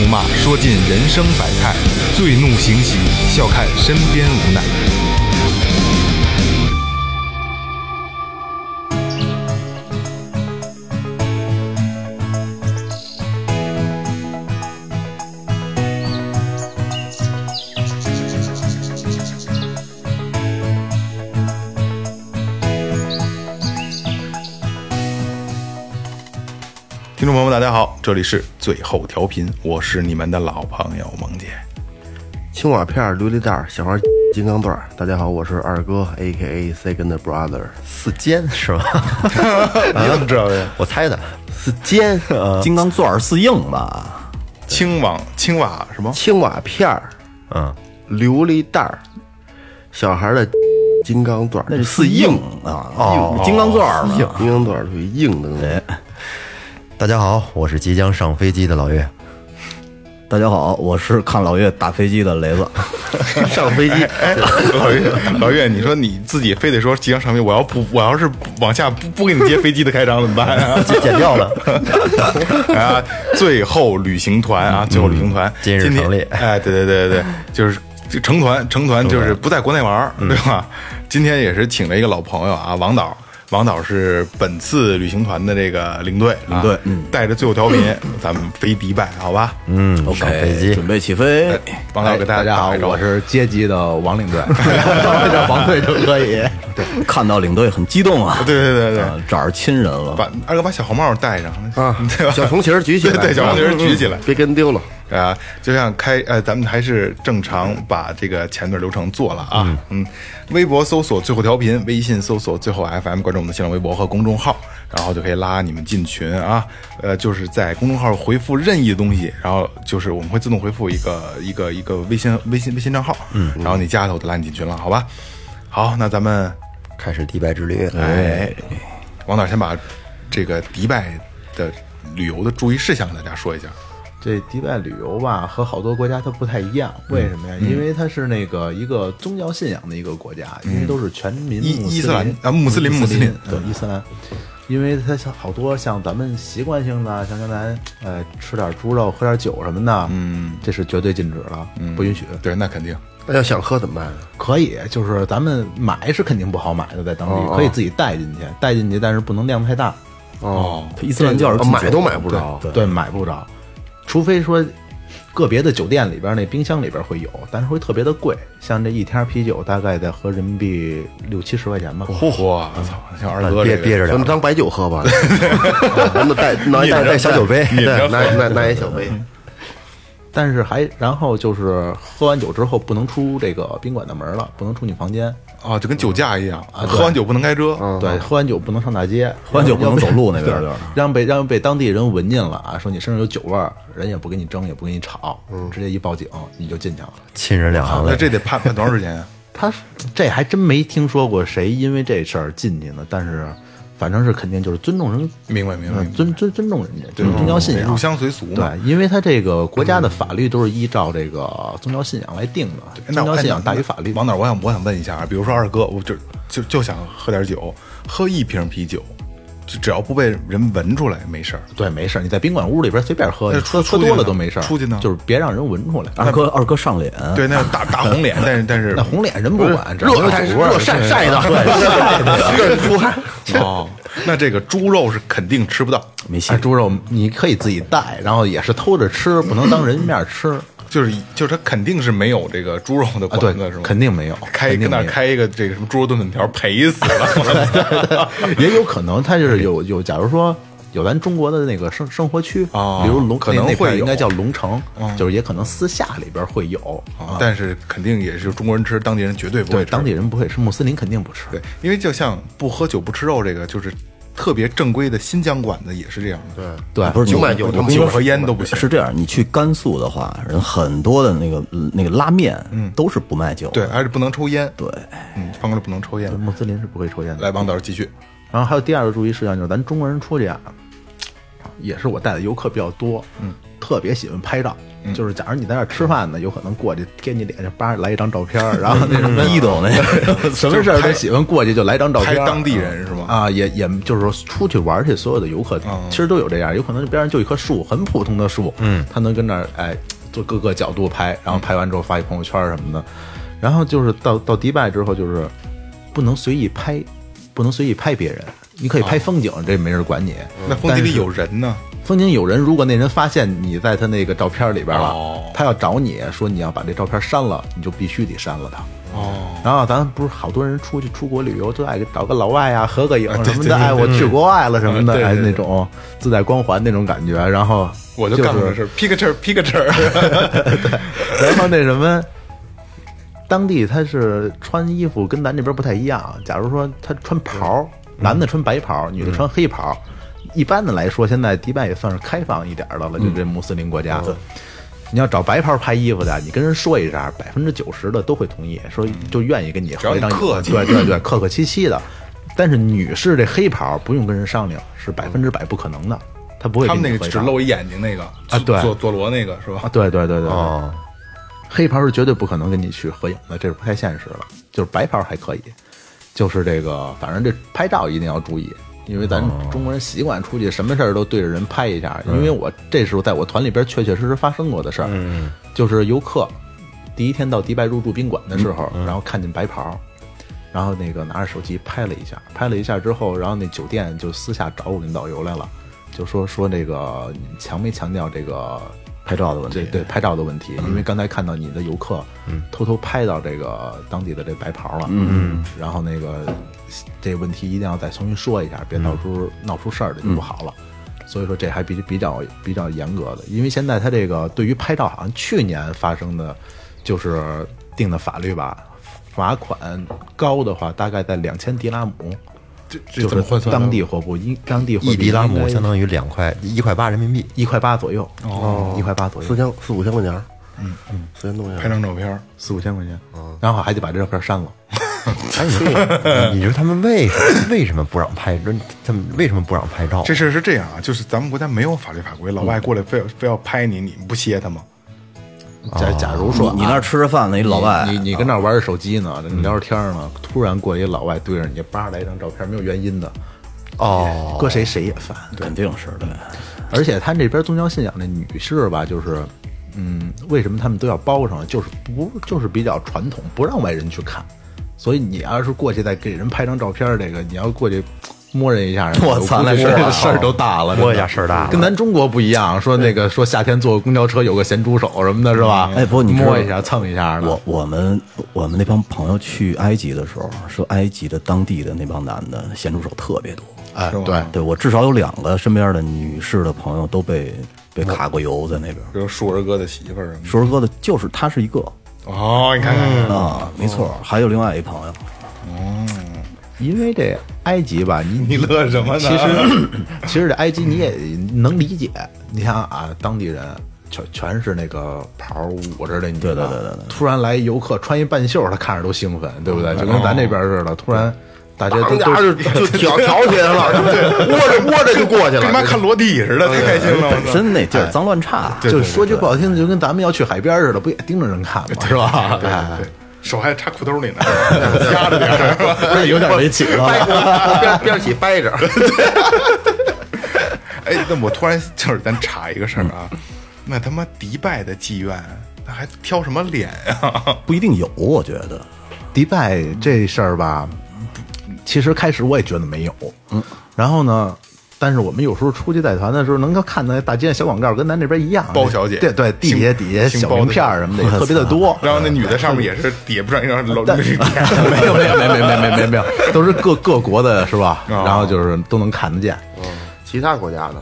怒骂，说尽人生百态；醉怒行喜，笑看身边无奈。这里是最后调频，我是你们的老朋友萌姐。青瓦片、琉璃袋、小孩金刚钻。大家好，我是二哥，A K A Second Brother，四尖是吧？你怎么知道的？我猜的。四尖，金刚钻儿四硬吧？青瓦青瓦什么？青瓦片儿、嗯，琉璃袋儿，小孩的金刚钻，那是四硬啊！哦，金刚钻儿金刚钻属于硬的东西。大家好，我是即将上飞机的老岳。大家好，我是看老岳打飞机的雷子。上飞机，老岳，老岳，你说你自己非得说即将上飞，我要不我要是往下不不给你接飞机的开场怎么办啊？剪掉了。啊，最后旅行团啊，最后旅行团今日天成立哎，对对对对对，就是就成团成团，就是不在国内玩，对吧？今天也是请了一个老朋友啊，王导。王导是本次旅行团的这个领队，领队嗯，带着最后调频，咱们飞迪拜，好吧？嗯，上飞机准备起飞。王导给大家大家好我是接机的王领队，叫王队就可以。对看到领队很激动啊！对对对对啊找着亲人了。把二哥把小红帽戴上啊对吧？小红旗儿举起来，对对，小红旗儿举起来，别跟丢了。啊，就像开呃，咱们还是正常把这个前段流程做了啊。嗯，微博搜索最后调频，微信搜索最后 FM，关注我们的新浪微博和公众号，然后就可以拉你们进群啊。呃，就是在公众号回复任意的东西，然后就是我们会自动回复一个一个一个微信微信微信账号，嗯，然后你加了我就拉你进群了，好吧？好，那咱们开始迪拜之旅。哎，王导先把这个迪拜的旅游的注意事项给大家说一下。这迪拜旅游吧，和好多国家它不太一样，为什么呀？因为它是那个一个宗教信仰的一个国家，因为都是全民伊穆伊斯兰林啊穆斯林穆斯林对伊斯兰。因为它像好多像咱们习惯性的，像刚才呃吃点猪肉、喝点酒什么的，嗯，这是绝对禁止的，不允许。对，那肯定。那要想喝怎么办？可以，就是咱们买是肯定不好买的，在当地哦可以自己带进去，带进去，但是不能量太大。哦，他伊斯兰教人哦买都买不着。对，买不着，除非说个别的酒店里边那冰箱里边会有，但是会特别的贵，像这一天啤酒大概得合人民币六七十块钱吧。嚯嚯！我操，像二哥憋这个憋着点儿。咱们当白酒喝吧，咱们带拿引着带带小酒杯，拿拿拿一小杯。但是还然后就是喝完酒之后不能出这个宾馆的门了，不能出你房间。啊，就跟酒驾一样，啊对喝完酒不能开车。对，喝完酒不能上大街，喝完酒不能走路那边对就是让被让被当地人闻见了啊，说你身上有酒味儿，人也不跟你争，也不跟你吵，直接一报警你就进去了。亲人两行泪。那这得判判多长时间啊？他这还真没听说过谁因为这事儿进去呢，但是反正是肯定就是尊重人，明白明白嗯，尊尊尊重人家，就是宗教信仰入。乡随俗嘛。对，因为他这个国家的法律都是依照这个宗教信仰来定的，宗教信仰大于法律。王导，我想我想问一下啊，比如说二哥，我就就就想喝点酒，喝一瓶啤酒，就只要不被人闻出来没事儿。对，没事儿，你在宾馆屋里边随便喝，喝喝多了都没事儿。出去呢就是别让人闻出来。二哥，二哥上脸。对，那大大红脸，但是但是那红脸人不管，热晒酒味儿热晒晒的，热出汗。哦，那这个猪肉是肯定吃不到，没戏哎，。猪肉你可以自己带，然后也是偷着吃，不能当人面吃就是就是他肯定是没有这个猪肉的馆子是吗？，肯定没有，开跟那开一个这个什么猪肉炖粉条，赔死了。也有可能，他就是有有，假如说有咱中国的那个生生活区，哦比如龙可能会应该叫龙城，就是也可能私下里边会有，啊但是肯定也是中国人吃，当地人绝对不会对，吃。当地人不会吃，穆斯林肯定不吃。对，因为就像不喝酒不吃肉这个，就是特别正规的新疆馆子也是这样的。对，对不是酒买酒，他们酒和烟都不行。是这样，你去甘肃的话，人很多的那个那个拉面，都是不卖酒。对，而且不能抽烟。对，嗯，方哥不能抽烟。穆斯林是不会抽烟的。来，王导继续。然后还有第二个注意事项就是，咱中国人出去啊，也是我带的游客比较多，嗯，特特别喜欢拍照。就是假如你在那儿吃饭呢，有可能过去贴你脸上叭来一张照片儿，然后那什么逼斗那个 什么事儿都喜欢过去就来张照片儿，拍当地人是吗？啊，也也就是说出去玩儿去，所有的游客其实都有这样，有可能边上就一棵树，很普通的树，嗯，他能跟那儿哎做各个角度拍，然后拍完之后发一朋友圈什么的，然后就是到到迪拜之后就是不能随意拍，不能随意拍别人，你可以拍风景，这没人管你，那风景里有人呢，风景有人，如果那人发现你在他那个照片里边了，哦他要找你说你要把这照片删了，你就必须得删了他。哦，然后咱不是好多人出去出国旅游都爱找个老外啊合个影什么的，哎，我去国外了什么的，那种自带光环那种感觉。然后我就干过这事，picture picture，对然后那什么，当地他是穿衣服跟咱这边不太一样。假如说他穿袍，男的穿白袍，女的穿黑袍。一般的来说，现在迪拜也算是开放一点的了，就这穆斯林国家。你要找白袍拍衣服的，你跟人说一下，百分之九十的都会同意，说就愿意跟你合一张对对对，客客气气的。但是女士这黑袍不用跟人商量，是百分之百不可能的，他不会他们那个只露一眼睛那个啊对佐佐罗那个是吧啊，？对对对对对。哦，黑袍是绝对不可能跟你去合影的，这是不太现实了。就是白袍还可以，就是这个，反正这拍照一定要注意，因为咱中国人习惯出去什么事儿都对着人拍一下。因为我这时候在我团里边确确实实发生过的事儿，就是游客第一天到迪拜入住宾馆的时候，然后看见白袍。然后那个拿着手机拍了一下，拍了一下之后，然后那酒店就私下找我们导游来了，就说说这个你强没强调这个拍照的问题。对对，拍照的问题，因为刚才看到你的游客，偷偷拍到这个当地的这白袍了，嗯，然后那个这问题一定要再重新说一下，别到时候闹出事儿来就不好了。所以说这还比比较比较严格的，因为现在他这个对于拍照，好像去年发生的，就是定的法律吧，罚款高的话大概在两千迪拉姆，这这就是怎么换算？当地货币，一当地货币一迪拉姆相当于两块一块八人民币。一块八左右，哦，一块八左右四，千四五千块钱，嗯嗯，四千多块钱拍，张照片，四五千块钱，然后还得把这照片删了。哎，你你说他们为什么为什么不让拍？这他们为什么不让拍照？这事儿是这样啊，就是咱们国家没有法律法规，老外过来非要非要拍你，你不歇他吗？假假如说你你那儿吃着饭呢，一老外，你你跟那儿玩着手机呢，你聊着天呢，突然过一老外对着你叭来一张照片，没有原因的，哦，搁谁谁也烦。肯定是的。而且他这边宗教信仰的女士吧，就是，嗯，为什么他们都要包上？就是不就是比较传统，不让外人去看。所以你要是过去再给人拍张照片，这个你要过去摸人一下，我操那事事儿事儿都大了，摸一下事儿大了。跟咱中国不一样。说那个说夏天坐公交车有个咸猪手什么的，是吧？哎不过你摸一下蹭一下的，我我们我们那帮朋友去埃及的时候，说埃及的当地的那帮男的咸猪手特别多。哎，对，对我至少有两个身边的女士的朋友都被被卡过油在那边。比如树儿哥的媳妇儿什么的。硕儿哥的就是他是一个。哦，你看看，啊，没错，还有另外一朋友，因为这埃及吧，你 你乐什么呢？其实 其实这埃及你也能理解，你想啊，当地人全全是那个袍捂着的，你对对对对对突然来游客穿一半袖，他看着都兴奋，对不对？就跟咱这边似的，突然大家都就就挑 挑起来了，对，窝着窝着就过去了，跟妈看裸体似的，太开心了，本身那地儿脏乱差，对就说句不好听的，就跟咱们要去海边似的，不也盯着人看吗？是吧？哎对，手还插裤兜里呢，夹着点儿，是吧？有点没起了。边边起掰着，哎，那我突然就是咱查一个事儿啊，那他妈迪拜的妓院，那还挑什么脸呀？不一定有，我觉得。迪拜这事儿吧，其实开始我也觉得没有，嗯，然后呢，但是我们有时候出去带团的时候，能够看到大街上小广告，跟咱这边一样，包小姐对对，地下底下小名片儿什么的也特别的多。然后那女的上面也是底下不上一张露但那个脸，没有没有没有没有没有没有没有，都是各各国的是吧？哦然后就是都能看得见。其他国家的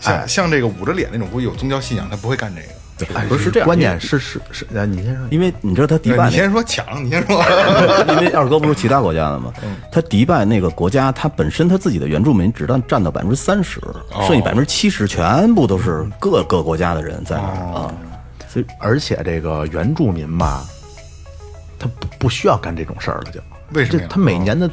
像像这个捂着脸那种，估计有宗教信仰，他不会干这个。哎不是这样关键是是是，啊你先说。因为你知道他迪拜你先说抢，你先说。因为二哥不是其他国家的吗？他迪拜那个国家，他本身他自己的原住民只占占到百分之三十，剩下百分之七十全部都是各个国家的人在那儿啊。所以而且这个原住民吧，他不不需要干这种事儿了，就为什么他每年的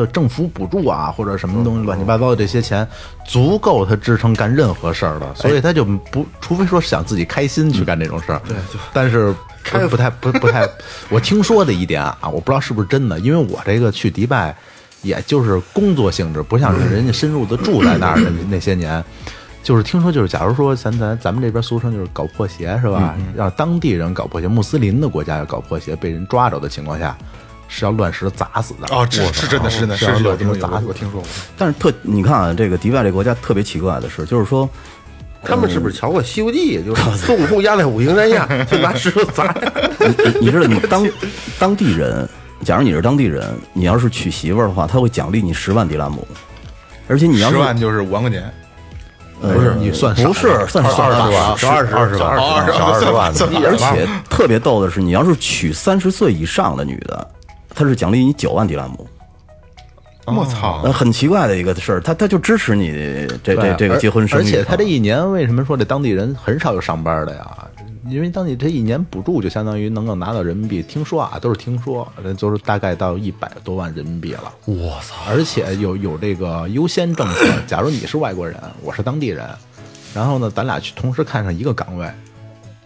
的政府补助啊，或者什么东西乱七八糟的这些钱，足够他支撑干任何事儿的，所以他就不，除非说想自己开心去干这种事儿。对，但是不不太不不太，我听说的一点啊，我不知道是不是真的，因为我这个去迪拜，也就是工作性质，不像是人家深入的住在那儿的那些年。就是听说，就是假如说咱咱咱们这边俗称就是搞破鞋是吧？让当地人搞破鞋，穆斯林的国家要搞破鞋，被人抓着的情况下，是要乱石砸死的。哦，这是真的，是真的，是乱这么砸死，石砸死我听说过。但是特你看啊，这个迪拜这国家特别奇怪的是，就是说他们是不是瞧过《西游记》？就是孙悟空压在五行山下，就拿石头砸。你知道，你当当地人，假如你是当地人，你要是娶媳妇儿的话，他会奖励你十万迪拉姆，而且你要是十万就是五万块钱，不是你算不是算少的万，十二十二十万，二十十二十万的。而且特别逗的是，你要是娶三十岁以上的女的，她是奖励你九万迪拉姆。我操！呃，很奇怪的一个事儿，他他就支持你这这这个结婚生育啊，而且他这一年为什么说这当地人很少有上班的呀？因为当地这一年补助就相当于能够拿到人民币，听说啊都是听说，就是大概到一百多万人民币了。我操！而且有有这个优先政策，假如你是外国人，我是当地人，然后呢，咱俩去同时看上一个岗位，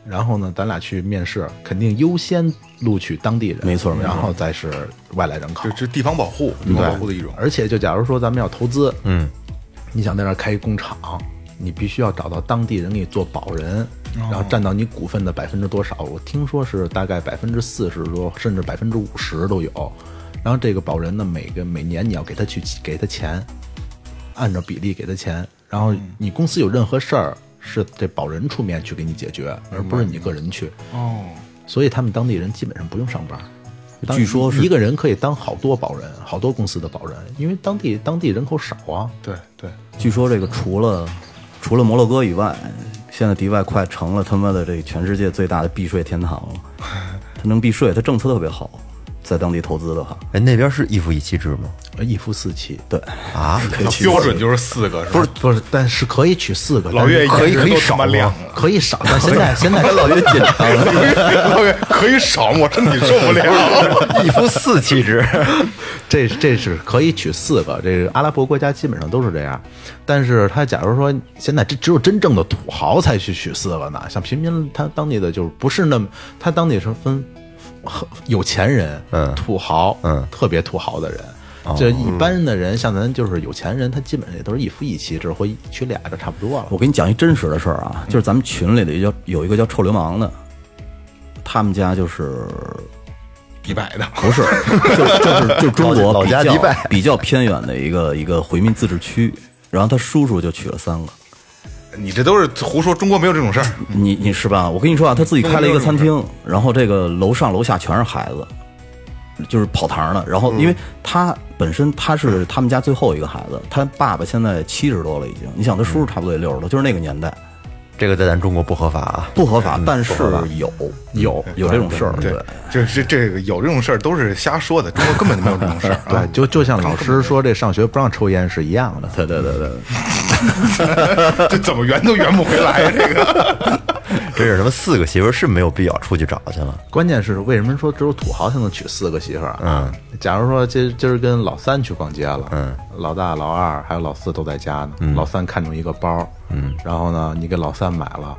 然后呢，咱俩去面试，肯定优先录取当地人，没错然后再是外来人口这。这地方保护，地方保护的一种。而且就假如说咱们要投资，嗯，你想在那儿开一工厂，你必须要找到当地人给你做保人，然后占到你股份的百分之多少？我听说是大概百分之四十多，甚至百分之五十都有。然后这个保人呢，每个每年你要给他去给他钱，按照比例给他钱。然后你公司有任何事儿，是这保人出面去给你解决，而不是你个人去。哦，所以他们当地人基本上不用上班。据说是一个人可以当好多保人，好多公司的保人，因为当地当地人口少啊。对对，据说这个除了除了摩洛哥以外，现在迪拜快成了他妈的这个全世界最大的避税天堂了。他能避税，他政策特别好，在当地投资的话，哎，那边是一夫一妻制吗？一夫四妻，对，啊，标准就是四个，不是不是，但是可以娶四个，老岳可以可以少 可以少，但 现在现在老岳紧张了。老岳可以少吗，我身体受不了。一夫四妻制，这这是可以娶四个，这个阿拉伯国家基本上都是这样。但是他假如说现在这只有真正的土豪才去娶四个呢，像平民他当地的就是不是那么，他当地是分很有钱人，嗯土豪，嗯特别土豪的人。这一般的人，像咱就是有钱人，他基本上也都是一夫一妻制，或一娶俩就差不多了。我给你讲一真实的事儿啊，就是咱们群里的一叫有一个叫臭流氓的，他们家就是迪拜的，不是，就就是就中国老比较家迪拜比较偏远的一个一个回民自治区，然后他叔叔就娶了三个。你这都是胡说，中国没有这种事儿。你你是吧？我跟你说啊，他自己开了一个餐厅，然后这个楼上楼下全是孩子，就是跑堂的。然后因为他本身他是 他们家最后一个孩子，他爸爸现在七十多了已经。你想他叔叔差不多也六十多，就是那个年代这个在咱中国不合法啊。不合法，但是有有有这种事儿。对，就是这个有这种事儿都是瞎说的，中国根本就没有这种事儿。啊对，就就像老师说这上学不让抽烟是一样的。对对对对，这怎么圆都圆不回来。这个 这是什么四个媳妇儿是没有必要出去找去了。关键是为什么说只有土豪才能娶四个媳妇儿啊？嗯，假如说今今儿跟老三去逛街了，嗯，老大、老二还有老四都在家呢，嗯老三看中一个包，嗯，然后呢，你给老三买了。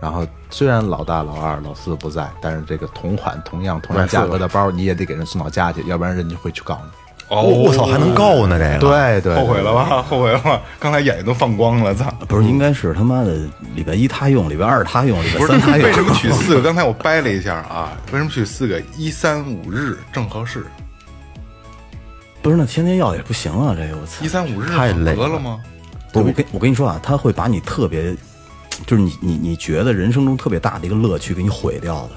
然后虽然老大、老二、老四不在，但是这个同款、同样、同样价格的包，你也得给人送到家去，要不然人家会去告你。哦，我操，还能告呢？这个对对，后悔了吧？后悔了吧？刚才眼睛都放光了，操！不是应该是他妈的礼拜一他用，礼拜二他用，礼拜不是三他用。为什么取四个？刚才我掰了一下啊，为什么取四个？一三五日正合适，不是那天天要也不行啊，这个我操一！三五日太累了吗？不是我跟我跟你说啊，他会把你特别，就是你你你觉得人生中特别大的一个乐趣给你毁掉的，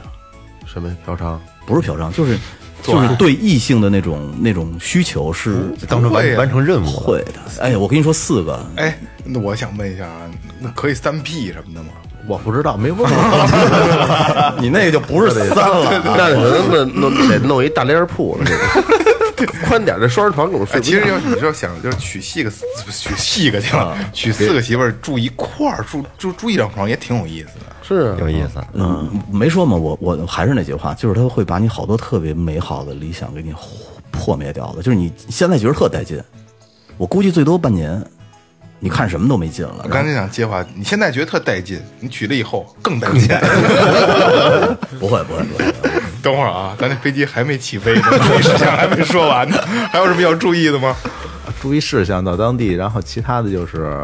什么嫖娼？不是嫖娼，就是就是对异性的那种那种需求是当成完完成任务。会的。哎，我跟你说四个，哎，那我想问一下啊，那可以三 P 什么的吗？我不知道，没问过。你那个就不是三了。那可能弄弄得弄一大帘铺了，这个宽点的双人床睡。其实要你说想就是娶细个 娶细个去了，娶四个媳妇儿住一块儿住住住一张床也挺有意思的。是啊有意思，嗯，没说嘛，我我还是那句话，就是他会把你好多特别美好的理想给你破灭掉的。就是你现在觉得特带劲，我估计最多半年，你看什么都没劲了我。刚才想接话，你现在觉得特带劲，你娶了以后更带劲。不会不会不会，等会儿啊，咱这飞机还没起飞呢，注意事项还没说完呢，还有什么要注意的吗？注意事项到当地，然后其他的就是，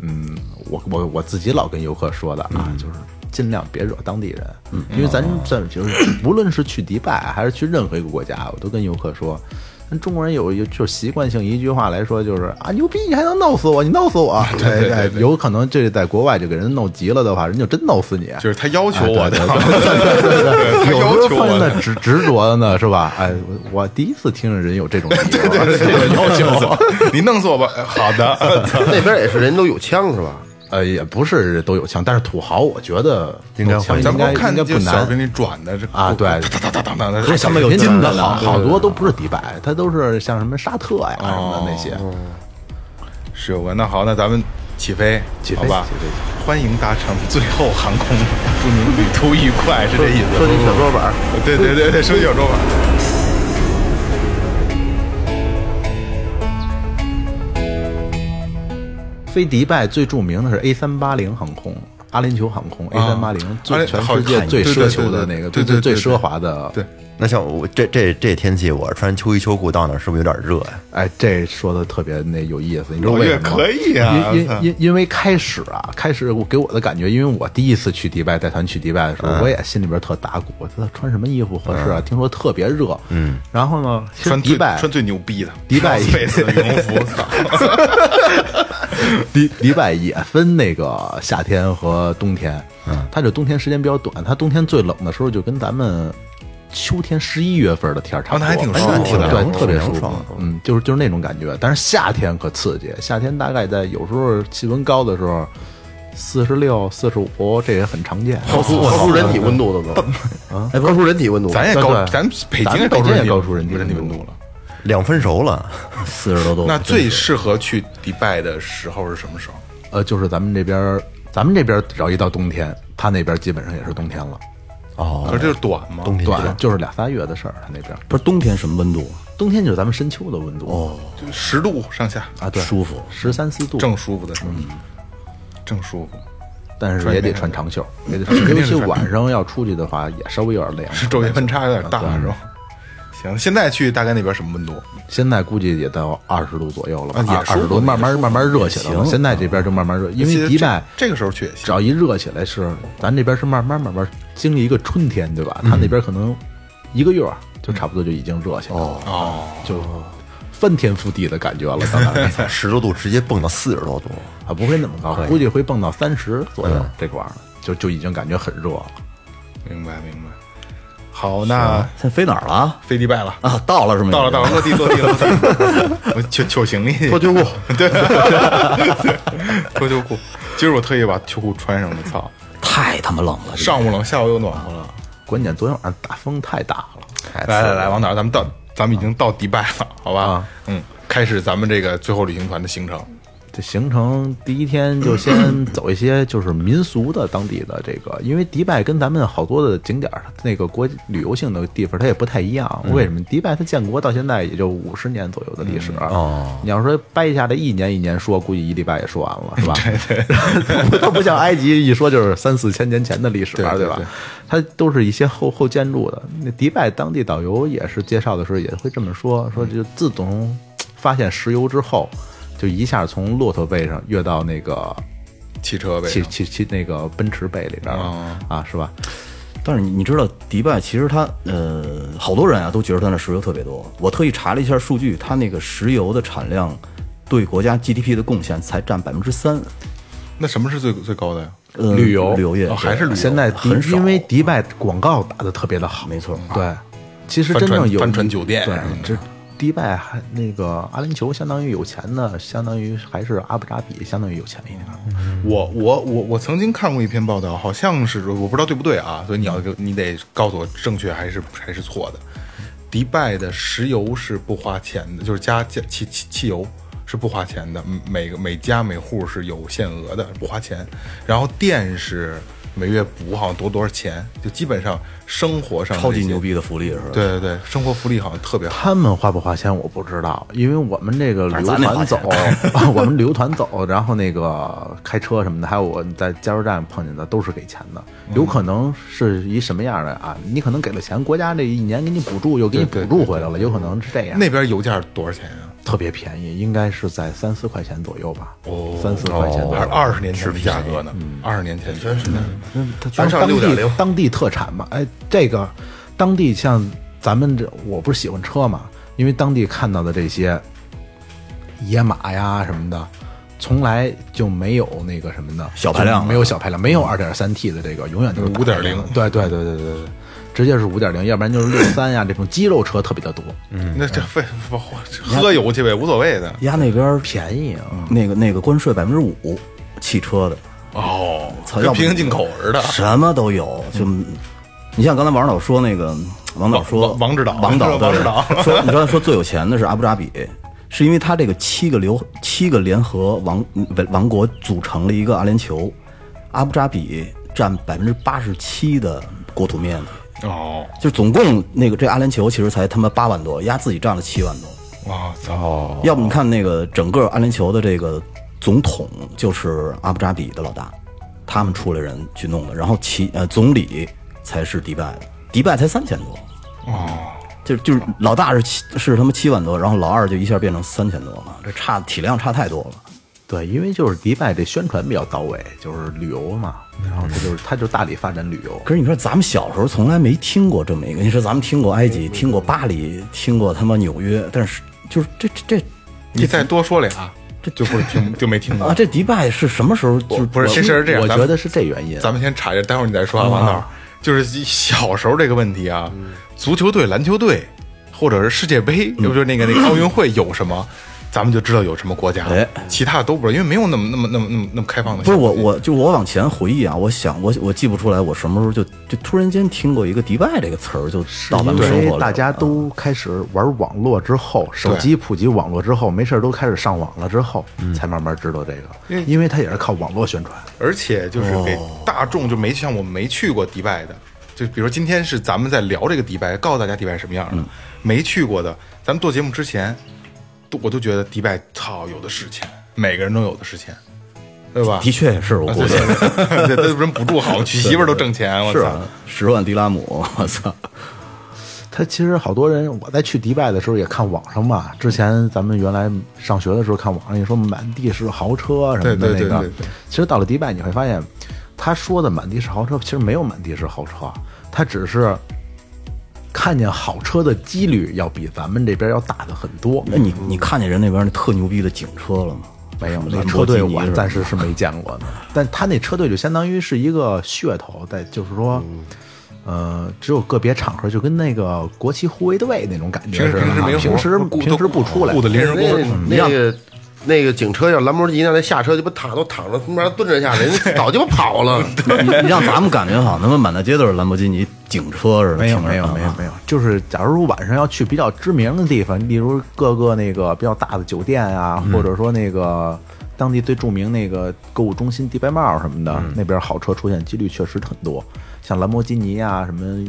嗯，我我我自己老跟游客说的啊，就是尽量别惹当地人，嗯因为咱这就是无论是去迪拜还是去任何一个国家，我都跟游客说。咱中国人有有就是习惯性一句话来说，就是啊牛逼，你还能弄死我，你弄死我！对对，有可能这在国外就给人弄急了的话，人就真弄死你。就是他要求我的，他有要时候发现求那。执执着的呢，是吧？哎，我我第一次听着人有这种理由，这个要求。你弄死我吧！哎好的，那边也是人都有枪是吧？呃，也不是都有枪，但是土豪我觉得应该会应该咱们看应该不难就小给你转的这啊。对，哒哒哒哒哒哒，这上面有金的好好多都不是迪拜，它都是像什么沙特呀什么的那些。是有关。那好，那咱们起飞，起飞吧？欢迎搭乘最后航空，祝您旅途愉快，是这意思。说起小桌板，对对对对，说起小桌板。飞迪拜最著名的是 A 三八零航空。阿联酋航空 A 三八零最全世界最奢求的那个，对对对对最最奢华的。对，那像我这这这天气，我穿秋衣秋裤到那儿是不是有点热呀？哎，这说的特别那有意思，你知道为什么吗？可以啊因因因因为开始啊，开始我给我的感觉，因为我第一次去迪拜带团去迪拜的时候，我也心里边特打鼓，我说穿什么衣服合适啊？听说特别热，嗯，然后呢，穿迪拜穿最牛逼的迪拜羽绒服，操！迪迪拜也分那个夏天和冬天，嗯，它这冬天时间比较短，它冬天最冷的时候就跟咱们秋天十一月份的天儿差不多，哦那还挺哎舒服的对，特别舒服嗯，就是就是那种感觉。但是夏天可刺激，夏天大概在有时候气温高的时候，四十六、四十五，这也很常见。高出高出人体温度的都，啊，高出人体温度。咱也高，咱北京北京也高出人体温度了。两分熟了，四十多度。那最适合去迪拜的时候是什么时候？呃，就是咱们这边儿，咱们这边儿只要一到冬天，他那边基本上也是冬天了，哦可是这是短吗？冬天短就是俩仨月的事儿。他那边儿不是冬天什么温度？冬天就是咱们深秋的温度哦就十度上下啊，对，舒服十三四度，正舒服的时候，正舒服。但是也得穿长袖，也得穿，尤其晚上要出去的话，也稍微有点凉。是昼夜温差有点大是吧？行，现在去大概那边什么温度？现在估计也到二十度左右了吧，啊也二十度，慢慢慢慢热起来了。行现在这边就慢慢热，因为迪拜这这个时候去只要一热起来是，咱这边是慢慢慢慢经历一个春天，对吧？他那边可能一个月就差不多就已经热起来了，哦，就翻天覆地的感觉了。到 那儿十多度直接蹦到四十多度，啊，不会那么高，估计会蹦到三十左右这块儿，就就已经感觉很热了。明白明白。好，那现在飞哪儿了啊？飞迪拜了，啊，到了是吗？到了到了，落地落地落地，我取取行李，脱秋裤，对，脱秋裤。今儿我特意把秋裤穿上了，操！太他妈冷了，上午冷，下午又暖和了。关键昨天晚上大风太大了，来来来，往哪儿？咱们到，咱们已经到迪拜了，好吧？啊嗯，开始咱们这个最后旅行团的行程。这行程第一天就先 走一些就是民俗的当地的这个，因为迪拜跟咱们好多的景点儿那个国旅游性的地方它也不太一样。为什么？迪拜它建国到现在也就五十年左右的历史哦。你要说掰下来一年一年说，估计一礼拜也说完了，是吧？对对，它不像埃及一说就是三四千年前的历史对对吧？它都是一些后后建筑的。那迪拜当地导游也是介绍的时候也会这么说，说就自从发现石油之后。就一下从骆驼背上跃到那个汽车背，汽汽汽那个奔驰背里边了、哦啊，是吧？但是你你知道，迪拜其实它呃，好多人啊都觉得它那石油特别多。我特意查了一下数据，它那个石油的产量对国家 GDP 的贡献才占百分之三。那什么是最最高的呀？呃，旅游旅游业哦还是旅游现在很少因为迪拜广告打的特别的好，没错对，其实真正有帆船酒店对这。迪拜还那个阿联酋相当于有钱的，相当于还是阿布扎比相当于有钱一点。我我我我曾经看过一篇报道，好像是我不知道对不对啊，所以你要给你得告诉我正确还是还是错的。迪拜的石油是不花钱的，就是加加汽汽汽油是不花钱的，每个每家每户是有限额的，不花钱。然后电是每月补好像多多少钱，就基本上生活上超级牛。逼的福利是吧？对对对，生活福利好像特别好。他们花不花钱我不知道，因为我们这个旅游团走 我们旅游团走，然后那个开车什么的，还有我在加油站碰见的都是给钱的，嗯有可能是一什么样的啊？你可能给了钱，国家这一年给你补助，又给你补助回来了，有可能是这样。那边油价多少钱啊？特别便宜，应该是在三四块钱左右吧，哦三四块钱左右。还是。二十年前的价格呢？二十年前真是的，当咱上当地6.0当地特产嘛，哎，这个当地像咱们这，我不是喜欢车嘛，因为当地看到的这些野马呀什么的，从来就没有那个什么的小排量没有小排量，没有二点三 T 的这个，永远都是大排量。的5.0对对对对对对，直接是五点零，要不然就是六三呀 这种肌肉车特别的多，嗯那这费不喝油去呗，无所谓的。压那边便宜啊。那个那个关税百分之五，汽车的哦，跟平行进口似的。什么都有。就你像刚才王导说那个，王导说王王指导王导王指导说你刚才说最有钱的是阿布扎比，是因为他这个七个流七个联合王王国组成了一个阿联酋，阿布扎比占百分之八十七的国土面积。哦，就总共那个这阿联酋其实才他妈八万多，压自己占了七万多。哇操！要不你看那个整个阿联酋的这个总统就是阿布扎比的老大，他们出来人去弄的，然后其呃总理才是迪拜的，迪拜才三千多，哦，就就是老大是七是他妈七万多，然后老二就一下变成三千多了，这差体量差太多了。对，因为就是迪拜这宣传比较到位，就是旅游嘛，然后他就是他就大力发展旅游。可是你说咱们小时候从来没听过这么一个，你说咱们听过埃及，听过巴黎，听过他妈纽约，但是就是这这这你再多说俩，这就不是听就没听到啊，。这迪拜是什么时候就不是，其实是这样，我觉得是这原因。咱们先查一下，待会儿你再说啊，王导。就是小时候这个问题啊，足球队、篮球队，或者是世界杯，又就是那个那个奥运会有什么，咱们就知道有什么国家哎，其他的都不知道，因为没有那么那么那么那么那么开放的。不是我，我就我往前回忆啊，我想我我记不出来我什么时候就就突然间听过一个迪拜这个词儿，就到咱们生活里了。因为大家都开始玩网络之后，手机普及网络之后，没事儿都开始上网了之后，才慢慢知道这个。因为它也是靠网络宣传。而且就是给大众就没像我们没去过迪拜的，就比如今天是咱们在聊这个迪拜，告诉大家迪拜是什么样的，没去过的，咱们做节目之前，都我都觉得迪拜操有的是钱，每个人都有的是钱，对吧？的确也是我估计这都人补助好，娶媳妇儿都挣钱，我操！十万迪拉姆，我操！他其实好多人，我在去迪拜的时候也看网上嘛。之前咱们原来上学的时候看网上也说满地是豪车什么的那个对对对对，其实到了迪拜你会发现，他说的满地是豪车，其实没有满地是豪车，他只是看见好车的几率要比咱们这边要大的很多。那你你看见人那边那特牛逼的警车了吗？没有，那车队我暂时是没见过的。但他那车队就相当于是一个噱头，在就是说，呃，只有个别场合，就跟那个国旗护卫队那种感觉似的啊。平时平时平时不出来雇，的临时工。那那个那个警车要兰博基尼让他下车就不躺都躺着，他妈蹲着下来，人家早就跑了。你 你让咱们感觉好，他妈满大街都是兰博基尼警车似的。没有没有没有没有，就是假如说晚上要去比较知名的地方，例如各个那个比较大的酒店啊，或者说那个当地最著名那个购物中心迪拜帽什么的，那边好车出现几率确实很多，像兰博基尼啊、什么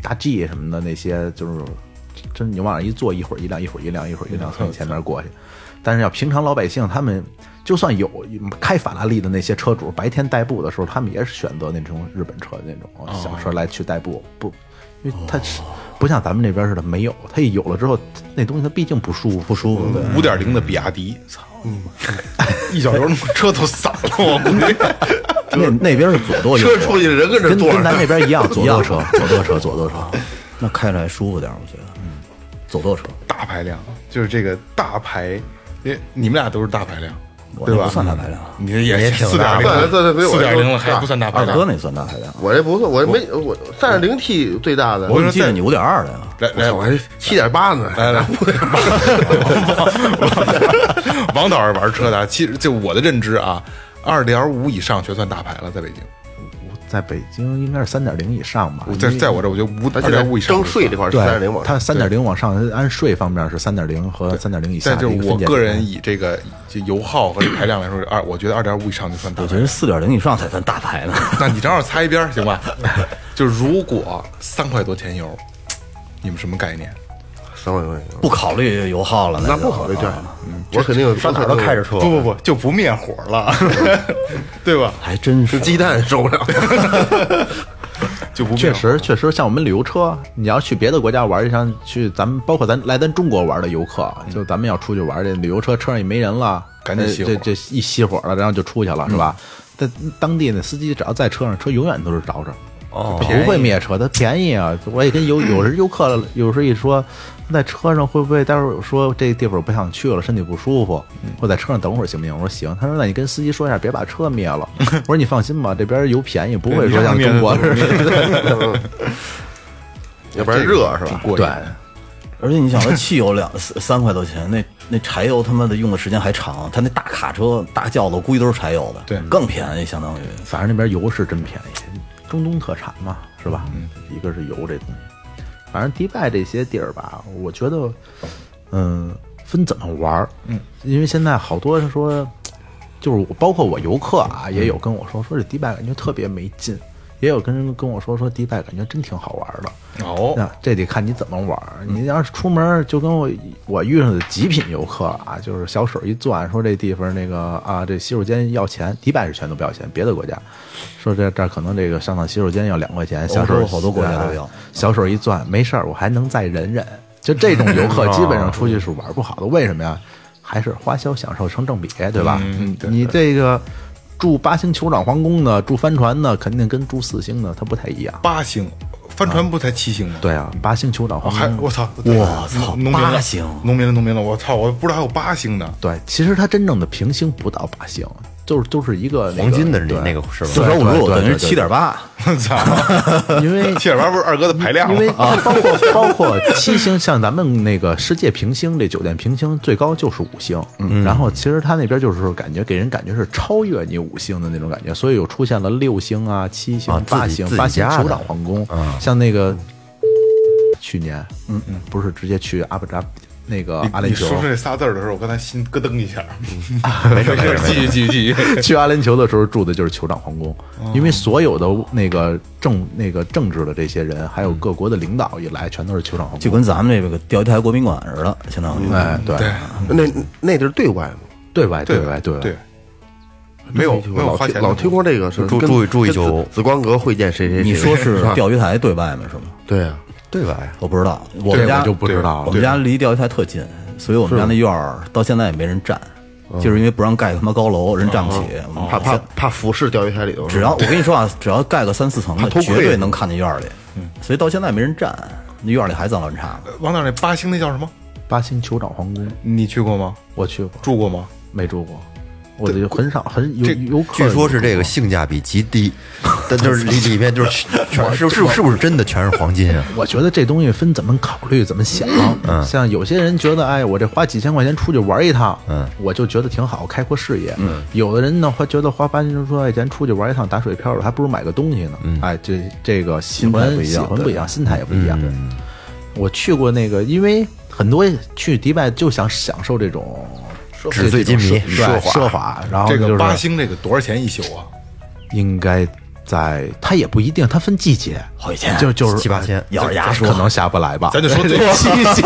大 G 什么的那些，就是真你往上一坐，一会儿一辆，一会儿一辆，一会儿一辆从你前面过去。但是要平常老百姓，他们就算有开法拉利的那些车主，白天代步的时候，他们也是选择那种日本车那种小车来去代步，不，因为它是不像咱们这边似的没有，它一有了之后，那东西它毕竟不舒服，不舒服。对，五点零的比亚迪，操你妈！一脚油车都散了，我估计。那那边是左舵右车出去人跟这跟坐着跟咱那边一样，左一样舵车，左舵车，左舵车。那开着还舒服点，我觉得。嗯，左舵车，大排量就是这个大排，因为你们俩都是大排量，对吧？不算大排量啊你这也也挺大四点零对对对四点零了，还不算大排量。二哥那算大排量。我这不算，我这没我三点零 T 最大的，我跟你说在记得你五点二的呀。来来，我还七点八呢。来来，王导是玩车的，其实就我的认知啊，二点五以上全算大牌了，在北京。在北京应该是三点零以上吧。在在我这，我就五二点五以上征税这块是对三点零往上，它三点零往上，按税方面是三点零和三点零以下但就。是我个人以这个就油耗和排量来说，二我觉得二点五以上就算大牌我觉。得四点零以上才算大牌呢。那你正好擦一边儿行吧？就如果三块多钱油，你们什么概念？三万块钱。不考虑油耗了，那不考虑这，我肯定上哪儿都开着车，不不不，就不灭火了，对吧？还真是鸡蛋受不了。就不确实，确实，像我们旅游车，你要去别的国家玩，像去咱们包括咱来咱中国玩的游客，就咱们要出去玩，这旅游车车上也没人了，呃赶紧熄这这一熄火了，然后就出去了，是吧？在当地的司机只要在车上，车永远都是着着，哦不会灭车，它便宜啊！我也跟有 有时游客有时候一说，在车上会不会待会儿说这地方我不想去了，身体不舒服，或在车上等会儿行不行？我说行。他说那你跟司机说一下，别把车灭了。我说你放心吧，这边油便宜，不会说像中国似的。要不然热是吧？对，而且你想，那汽油两三三块多钱，那那柴油他妈的用的时间还长，他那大卡车、大轿子估计都是柴油的，对更便宜，相当于。反正那边油是真便宜，中东特产嘛，是吧？一个是油这东西，反正迪拜这些地儿吧，我觉得，嗯，分怎么玩儿，嗯，因为现在好多人说，就是我包括我游客啊，也有跟我说，说这迪拜感觉特别没劲，也有跟人跟我说，说迪拜感觉真挺好玩的。哦，那这得看你怎么玩儿。你要是出门儿就跟我我遇上的极品游客啊，就是小手一攥，说这地方那个啊，这洗手间要钱，迪拜是全都不要钱，别的国家说这这儿可能这个上趟洗手间要两块钱，小手好多国家都要哎小手一攥，没事儿，我还能再忍忍。就这种游客，基本上出去是玩不好的。为什么呀？还是花销享受成正比，对吧？嗯对你这个住八星酋长皇宫的，住帆船的，肯定跟住四星的它不太一样。八星，帆船不才七星吗？对啊，八星酋长哦，皇宫，还我操，我操农民了八星农民了，农民了，我操，我不知道还有八星呢。对，其实它真正的平星不到八星，就是都是一个那个黄金的对那那个是吧？四舍五入等于七点八，我操，因为 七点八不是二哥的排量吗？因为它包括包括七星，像咱们那个世界平星，这酒店平星最高就是五星，嗯，然后其实他那边就是说感觉给人感觉是超越你五星的那种感觉，所以又出现了六星啊、七星啊、八星八星酋长皇宫，像那个去年，嗯嗯，不是直接去阿布扎比那个阿联酋你说出这仨字儿的时候，我刚才心咯噔一下。没事 没事没事，继续继续继续。去阿联酋的时候住的就是酋长皇宫，因为所有的那个政那个政治的这些人，还有各国的领导一来，全都是酋长皇宫。就跟咱们这个钓鱼台国宾馆似的，相当于。哎，对对那那地儿对外吗？对外对外对外，没有没有老花钱老推光这个是跟注注意注意就紫紫光阁会见谁谁谁？你说是钓鱼台对外吗？是吗？对啊，对吧？我不知道，我们家我就不知道了。我们家离钓鱼台特近，所以我们家那院儿到现在也没人占，就是因为不让盖他妈高楼，人占不起。怕怕怕俯视钓鱼台里头。只要我跟你说啊，只要盖个三四层的，绝对能看见院儿里。所以到现在没人占，那院儿里还脏乱差。往那那八星那叫什么？八星酋长皇宫，你去过吗？我去过，住过吗？没住过，我就很少很有这游客。据说是这个性价比极低，但就是里里面就是全 是是是不是真的全是黄金啊？我觉得这东西分怎么考虑，怎么想。嗯像有些人觉得，哎，我这花几千块钱出去玩一趟，嗯，我就觉得挺好，开阔视野。嗯，有的人呢，会觉得花八千多块钱出去玩一趟打水漂了，还不如买个东西呢。嗯，哎，这这个喜欢喜欢不一样，心态也不一样。嗯我去过那个，因为很多去迪拜就想享受这种纸醉金迷奢华奢华，然后这个八星这个多少钱一宿啊？应该在，它也不一定，它分季节，好几千就就是七八千咬着牙说可能下不来吧。咱就说最 七星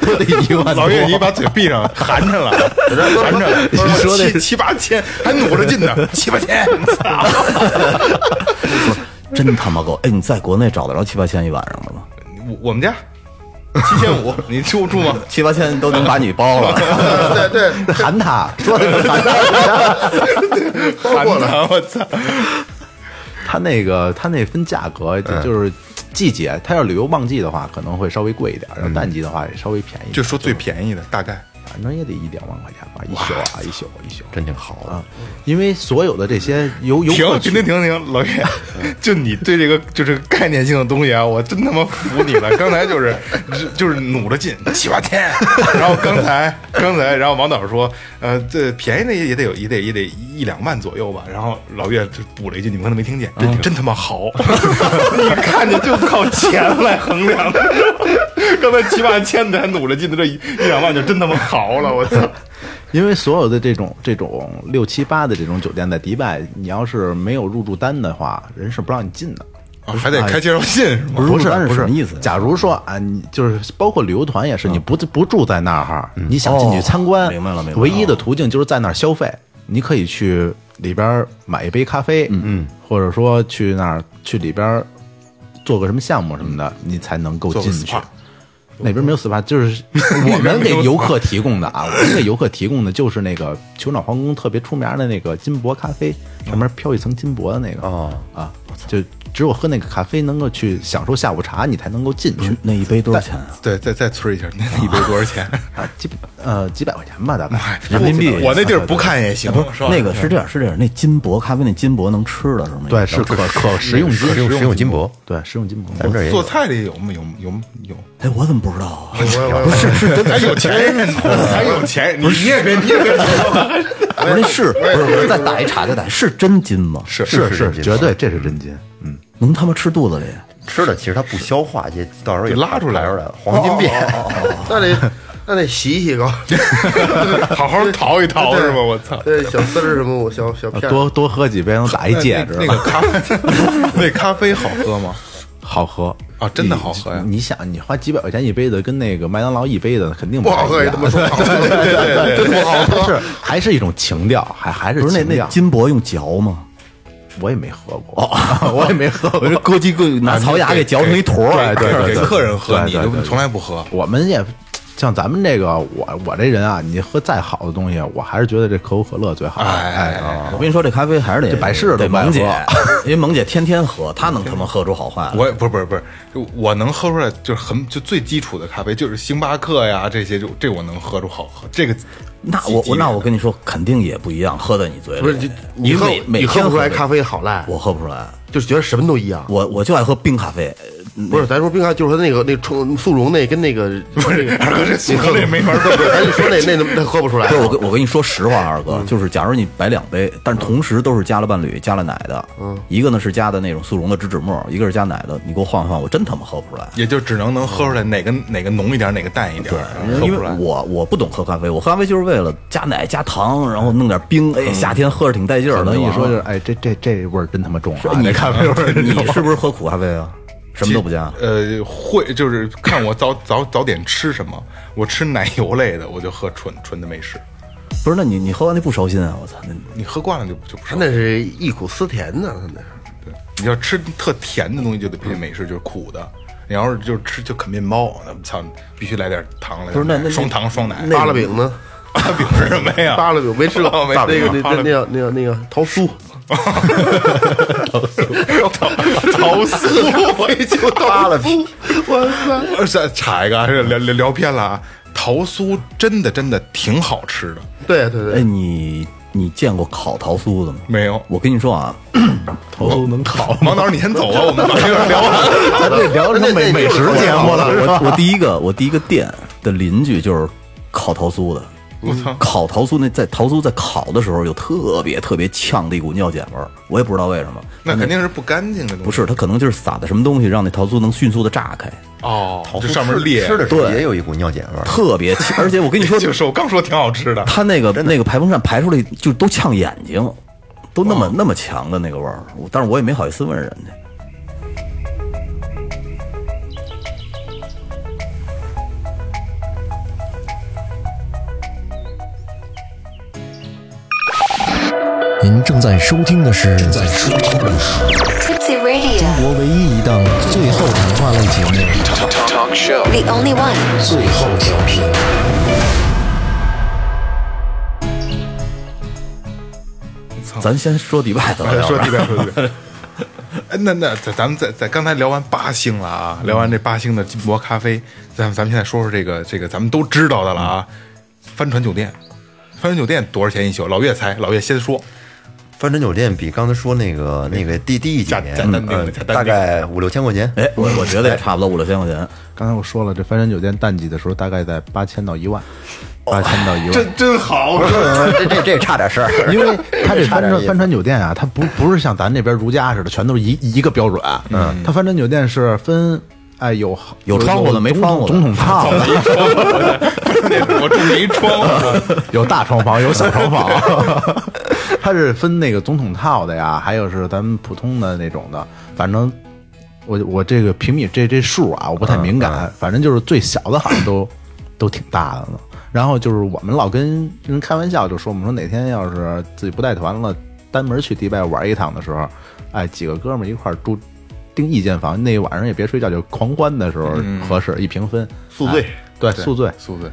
都得一万。老岳，你把嘴闭上，含着了，含着了。你说这七七八千，还努着劲呢，七八千，操！真他妈够！哎，你在国内找得着七八千一晚上的吗？我我们家七千五，你住住吗？七八千都能把你包了。对 对，含他说的是含他，包过了，我操！他那个他那分价格就就是季节，他要旅游旺季的话可能会稍微贵一点，然后淡季的话也稍微便宜。就说最便宜的，大概反正也得一两万块钱吧，一宿啊，一宿一宿。真挺好的啊，因为所有的这些游游停客停停停停，老岳，就你对这个就这个概念性的东西啊，我真他妈服你了。刚才就是就是努着劲七八天，然后刚才刚才，然后王导说，呃，这便宜的也得有也得也得一两万左右吧。然后老岳就补了一句，你们可能没听见，真真他妈好，你看见就靠钱来衡量的。刚才七八千的还努着劲的这一一两万就真他妈豪了，我操！因为所有的这种这种六七八的这种酒店在迪拜，你要是没有入住单的话，人是不让你进的。啊还得开介绍信是吗？不是不是什么意思假如说啊，你就是包括旅游团也是，你不不住在那儿哈，你想进去参观，哦明白了明白了唯一的途径就是在那儿消费，你可以去里边买一杯咖啡，嗯嗯，或者说去那儿去里边做个什么项目什么的，你才能够进去。那边没有 SPA，就是 我们给游客提供的啊，我们给游客提供的就是那个酋长皇宫特别出名的那个金箔咖啡，上面飘一层金箔的那个啊啊，就只有喝那个咖啡能够去享受下午茶，你才能够进去。那一杯多少钱啊？对，再再催一下，那一杯多少钱？啊，几呃几百块钱吧，大概人民币我那地儿不看也行？那个是这样，是这样，那金箔咖啡那金箔能吃的是吗？对，是可可食用金食用食用金箔，对，食用金箔。咱这儿做菜里有吗有有有？哎，我怎么不知道啊？不是 是，咱有钱人，咱有钱人，你你也别你也别不是那是不是不是？再打一岔，再打是真金吗？是是是是绝对这是真金。嗯，能他妈吃肚子里？吃的，其实它不消化，也到时候也拉出来排出来了，黄金变。那得那得洗洗个，好好淘一淘是吧？我操！对小丝儿什么，我小小片儿多多喝几杯能打一戒指。那个咖啡，那咖啡好喝吗？好喝啊真的好喝呀你你想，你花几百块钱一杯的，跟那个麦当劳一杯的肯定不好喝，太一样也他妈说 好喝，对对对真不好喝。是还是一种情调，还还是不是那那。金箔用嚼吗？我也没喝过，我也没喝过我。这咯叽咯拿槽牙给嚼成一坨给客人喝，你从来不喝。我们也像咱们这个，我我这人啊，你喝再好的东西，我还是觉得这可口可乐最好。哎哎啊，我跟你说，这咖啡还是得这百事都不爱得萌姐喝，因为萌姐天天喝，她能他妈喝出好坏来。我也不是不是不是，就我能喝出来，就是很就最基础的咖啡，就是星巴克呀这些，就这我能喝出好喝。这个那我我那我跟你说，肯定也不一样，喝在你嘴里。不是，你喝你每每你喝不出来咖啡好赖，我喝不出来，就是觉得什么都一样。我我就爱喝冰咖啡。不是，咱说冰咖就是他那个那冲速溶那跟那个不是二哥这速溶那没法喝，咱就说那那那喝不出来。不是我跟我跟你说实话，二哥，就是假如你摆两杯，但是同时都是加了伴侣、加了奶的，嗯，一个呢是加的那种速溶的植脂末，一个是加奶的，你给我换换，我真他妈喝不出来。也就只能能喝出来哪个哪个浓一点，哪个淡一点，喝因为不出来。我我不懂喝咖啡，我喝咖啡就是为了加奶加糖，然后弄点冰，哎，夏天喝着挺带劲儿的。一说就哎，这这这味儿真他妈重啊！你这咖啡味儿 真你。是不是喝苦咖啡啊？什么都不加？呃，会就是看我早早早点吃什么，我吃奶油类的，我就喝纯纯的美式。不是，那你你喝完那不烧心啊？我操，那你喝惯了就就不是。他那是忆苦思甜呢，他那是。对，你要吃特甜的东西就得配美式，就是苦的。你要是就吃就啃面包，那操，必须来点糖来。不是那那双糖双奶。扒拉饼呢？大饼是什么呀？扒拉饼没吃过，哦没那个那那那个那个那个桃酥，桃酥，我也就扒了皮，我操！呃是插一个聊聊聊偏了啊。桃酥真的真的挺好吃的，对，对对哎，你你见过烤桃酥的吗？没有？我跟你说啊，桃酥能烤，王导，你先走啊，我们把这个聊完。咱这聊成美 美食节目了，我我第一个我第一个店的邻居就是烤桃酥的。我操！烤桃酥那在桃酥在烤的时候有特别特别呛的一股尿碱味儿，我也不知道为什么。那肯定是不干净的东西。不是，它可能就是撒的什么东西，让那桃酥能迅速的炸开，哦，就桃酥上面裂，吃的时候对也有一股尿碱味儿。特别呛。而且我跟你说，就是我刚说挺好吃的。它那个那个排风扇排出来就都呛眼睛，都那么那么强的那个味儿。但是我也没好意思问人家。您正在收听的是正在收听的是 Tipsy Radio, 国唯一一档最后谈话类节目 the only one.《最后调频》。咱先说迪拜怎么样？说迪拜，说迪拜。哎，那那咱咱们在在刚才聊完八星了啊，聊完这八星的金箔咖啡，咱们咱们现在说说这个这个咱们都知道的了啊，帆船酒店，帆船酒店多少钱一宿？老岳猜，老岳先说。帆船酒店比刚才说那个那个低低一几年，大概五六千块钱。哎，我我觉得也差不多五六千块钱。刚才我说了，这帆船酒店淡季的时候大概在八千到一万，八千到一万。真好，这这这差点事儿，因为它这帆船帆船酒店啊，它不不是像咱这边如家似的，全都是一一个标准。嗯，它帆船酒店是分，哎，有有窗户的没窗户的总统 套的，我住没窗，有大床房，有小床房。它是分那个总统套的呀，还有是咱们普通的那种的，反正。我我这个平米这这数啊，我不太敏感，反正就是最小的好像都都挺大的呢。然后就是我们老跟人开玩笑，就说我们说哪天要是自己不带团了，单门去迪拜玩一趟的时候，哎，几个哥们儿一块儿住订一间房，那一晚上也别睡觉，就狂欢的时候合适，一平分宿醉哎对宿醉宿醉。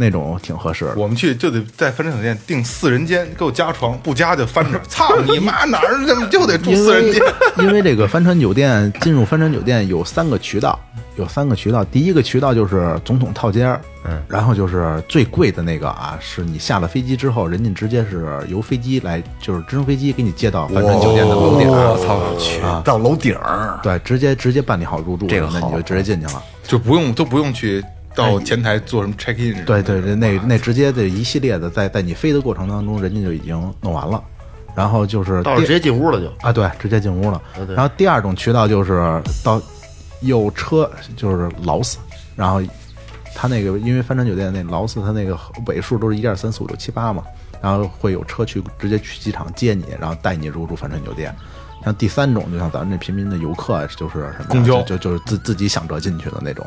那种挺合适的。我们去就得在帆船酒店订四人间，给我加床，不加就翻船。操你妈，哪儿怎么就得住四人间？为因为这个帆船酒店进入帆船酒店有三个渠道，有三个渠道。第一个渠道就是总统套间嗯，然后就是最贵的那个啊，是你下了飞机之后，人家直接是由飞机来，就是直升飞机给你接到帆船酒店的楼顶。我操，去到楼顶儿，对，直接直接办理好入住，这个那你就直接进去了。就不用都不用去到前台做什么 check in。对对对，那那直接这一系列的，在在你飞的过程当中，人家就已经弄完了。然后就是到了直接进屋了就。啊，对，直接进屋了。然后第二种渠道就是到有车，就是劳斯，然后他那个因为帆船酒店那劳斯，他那个尾数都是一二三四五六七八嘛，然后会有车去直接去机场接你，然后带你入住帆船酒店。像第三种，就像咱们这平民的游客，就是什么公交就就就是自自己想着进去的那种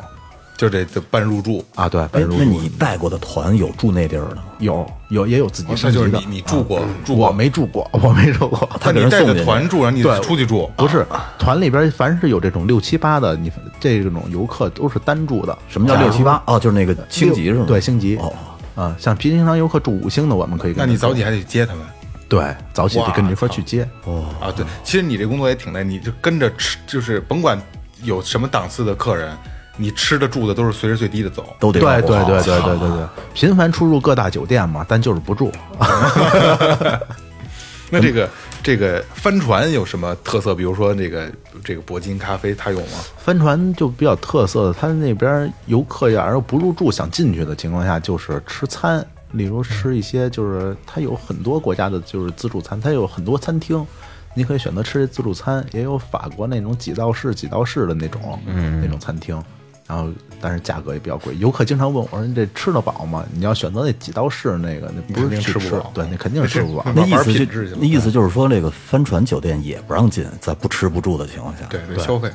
就这这办入住。啊，对，哎办，入住那你带过的团有住那地儿的吗？有有也有自己那升级的，就是你你住过住我过，没住过，我没住过。他你带人送进去着团住，然后你对出去住，不是团里边，凡是有这种六七八的，你这种游客都是单住的。什么叫六七八？哦，就是那个星级是吗？对，星级。哦，啊，像平常游客住五星的，我们可以跟他走。那你早起还得接他们对早起得跟着一块儿去接。哦啊？对，其实你这工作也挺累，你就跟着吃，就是甭管有什么档次的客人，你吃的住的都是随时最低的走。都得对对对对对对对，频繁出入各大酒店嘛，但就是不住。那这个这个帆船有什么特色？比如说这个这个铂金咖啡，它有吗？帆船就比较特色的，它那边游客呀，然后不入住想进去的情况下，就是吃餐，例如吃一些就是它有很多国家的就是自助餐，它有很多餐厅，你可以选择吃自助餐，也有法国那种几道式几道式的那种嗯那种餐厅。然后，但是价格也比较贵。游客经常问我说：“你这吃得饱吗？”你要选择那几道式那个，那不是肯定吃不饱对，那肯定是吃不饱。那意思就那意思就是说，这个帆船酒店也不让进，在不吃不住的情况下。对对，消费。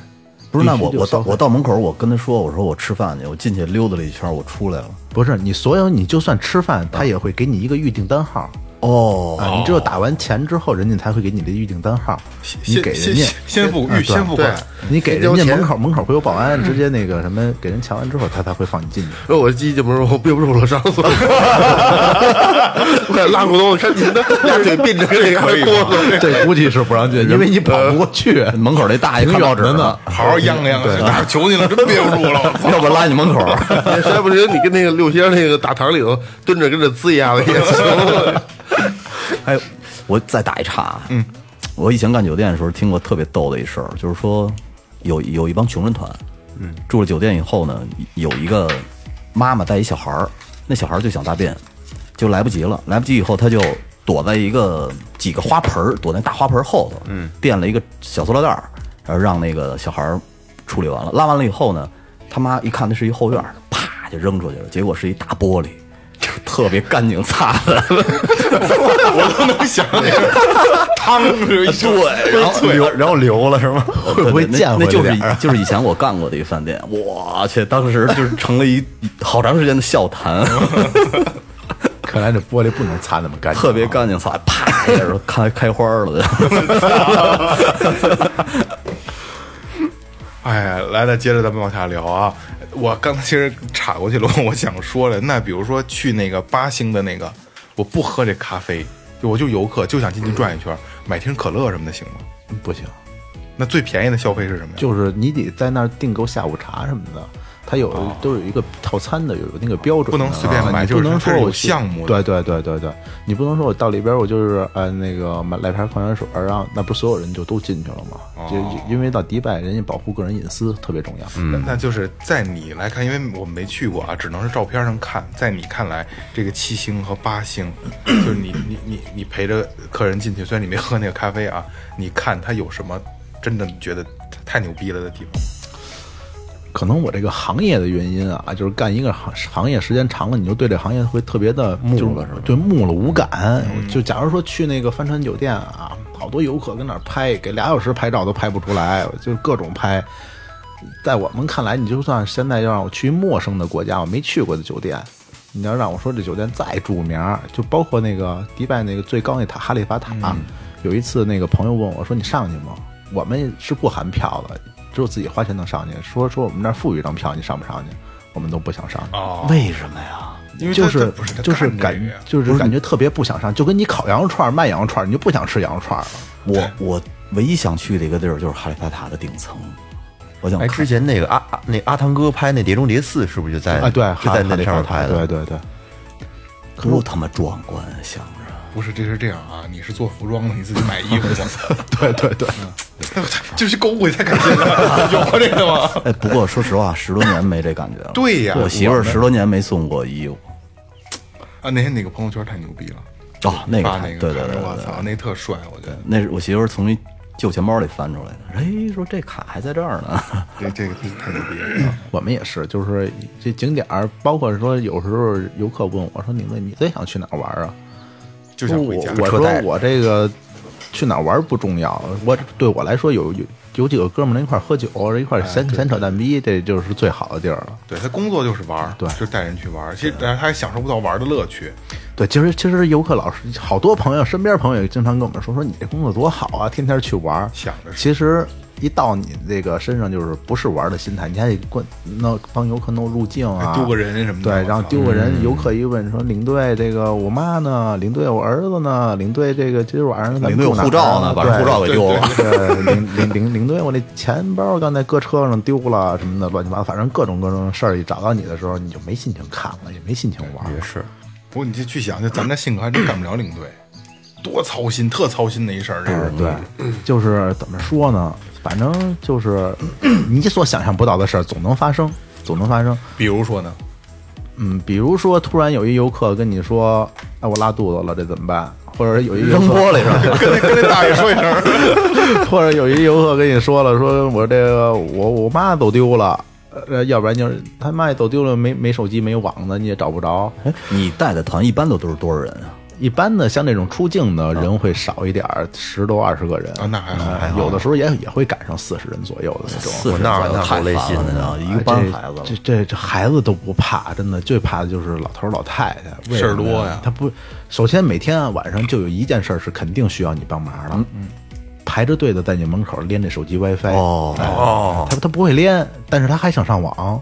不是，那我我到我到门口，我跟他说，我说我吃饭去，我进去溜达了一圈，我出来了。不是你所有，你就算吃饭，他也会给你一个预订单号。哦，啊，你只有打完钱之后，人家才会给你的预订单号，你先给人家先先付预先付款，你给人家门口门口会有保安，直接那个什么，给人瞧完之后，他才会放你进去。我记进门，我憋不住了，上厕所，我看拉裤兜子，看你那俩嘴并着跟那个哆嗦。这估计是不让进，因为你跑不过去。门口那大爷看报纸呢，好好央央，哪儿求你了，真憋不住了。我操要不拉你门口。实在不行，你跟那个六仙那个大堂里头蹲着，跟着呲一下子也行。哎，我再打一岔啊。嗯，我以前干酒店的时候听过特别逗的一事儿，就是说有有一帮穷人团，嗯，住了酒店以后呢，有一个妈妈带一小孩儿，那小孩儿就想大便，就来不及了，来不及以后他就躲在一个几个花盆儿，躲在大花盆儿后头，嗯，垫了一个小塑料袋儿，然后让那个小孩儿处理完了，拉完了以后呢，他妈一看那是一后院，啪就扔出去了，结果是一大玻璃。特别干净擦的，我都能想那个汤是一对，然后流，然后流了是吗？会不会溅回来那就是以就是以前我干过的一个饭店，我去，当时就是成了一好长时间的笑谈，看来这玻璃不能擦那么干净，特别干净，擦，啪一下开开花了。哎，来来，接着咱们往下聊啊。我刚才其实岔过去了，我想说了，那比如说去那个八星的那个，我不喝这咖啡，就我就游客，就想进去转一圈，买瓶可乐什么的行吗？不行。那最便宜的消费是什么呀？就是你得在那儿订购下午茶什么的。它有都有一个套餐的，有那个标准，不能随便买就不能说我项目对对对对对，你不能说我到里边我就是呃那个买来瓶矿泉水儿，然后那不所有人就都进去了吗？就因为到迪拜，人家保护个人隐私特别重要。那那就是在你来看，因为我们没去过啊，只能是照片上看。在你看来，这个七星和八星，就是你你你你陪着客人进去，虽然你没喝那个咖啡啊，你看他有什么真的觉得太牛逼了的地方？可能我这个行业的原因啊，就是干一个行行业时间长了，你就对这行业会特别的木了，是吧？对，木了无感。就假如说去那个帆船酒店啊，好多游客跟那儿拍，给俩小时拍照都拍不出来，就各种拍。在我们看来，你就算现在要让我去陌生的国家，我没去过的酒店，你要让我说这酒店再著名儿，就包括那个迪拜那个最高那塔哈利法塔，有一次那个朋友问我说：“你上去吗？”我们是不含票的，只有自己花钱能上去。说说我们那儿附一张票，你上不上去？我们都不想上去。哦，为什么呀？因为就是不是就是感觉就是感觉特别不想上，就跟你烤羊肉串卖羊肉串，你就不想吃羊肉串了。我我唯一想去的一个地儿就是哈利法塔的顶层，我想哎，之前那个阿阿那阿汤哥拍那《碟中谍四》是不是就在啊，对，就在那上面拍的？对对对。多他妈壮观，想着。不是，这是这样啊，你是做服装的，你自己买衣服去，对对对，就是购物也太开心了，有过这个吗？哎，不过说实话，十多年没这感觉了。对呀我媳妇儿十多年没送过衣服。啊，那天那个朋友圈太牛逼了，哦，那个对对对我操，那特帅，我觉得那是我媳妇儿从一旧钱包里翻出来的。哎，说这卡还在这儿呢。这这个太牛逼了。我们也是，就是这景点儿，包括说有时候游客问我说：“你们你最想去哪儿玩啊？”就想回家我我说我这个去哪儿玩不重要，我对我来说有有有几个哥们儿能一块喝酒，一块闲闲扯淡逼，这就是最好的地儿了。对他工作就是玩，对就带人去玩。其实但是他还享受不到玩的乐趣。对，其实其实游客老师好多朋友，身边朋友也经常跟我们说说你这工作多好啊，天天去玩。想着其实一到你这个身上，就是不是玩的心态，你还得关弄帮游客弄入境啊，丢个人什么的对，然后丢个人，游客一问说领队这个我妈呢，领队我儿子呢，领队这个今儿晚上领队护照呢，把护照给丢了。对，领 领领领队，我那钱包刚才搁车上丢了什么的，乱七八糟，反正各种各种事儿一找到你的时候，你就没心情看了，也没心情玩。也是，不过你就去想，就咱们这性格还真干不了领队，多操心，特操心的一事儿。这是对，就是怎么说呢？反正就是 你所想象不到的事儿总能发生，总能发生。比如说呢，嗯，比如说突然有一游客跟你说：“哎，我拉肚子了，这怎么办？”或者有一扔玻璃上，跟那跟那大爷说一声，或者有一游客跟你说了，说我这个我我妈走丢了，呃，要不然就是他妈也走丢了，没没手机没网的，你也找不着。哎，你带的团一般都都是多少人啊？一般的像这种出境的人会少一点儿，十多二十个人。啊那还好哎还好。有的时候也也会赶上四十人左右的那种。四十那太累心的烦了，一个班孩子。这这这孩子都不怕，真的最怕的就是老头儿老太太，事儿多呀。他不，首先每天啊晚上就有一件事儿是肯定需要你帮忙的，嗯，排着队的在你门口连这手机 WiFi，哦哦，他他不会连，但是他还想上网。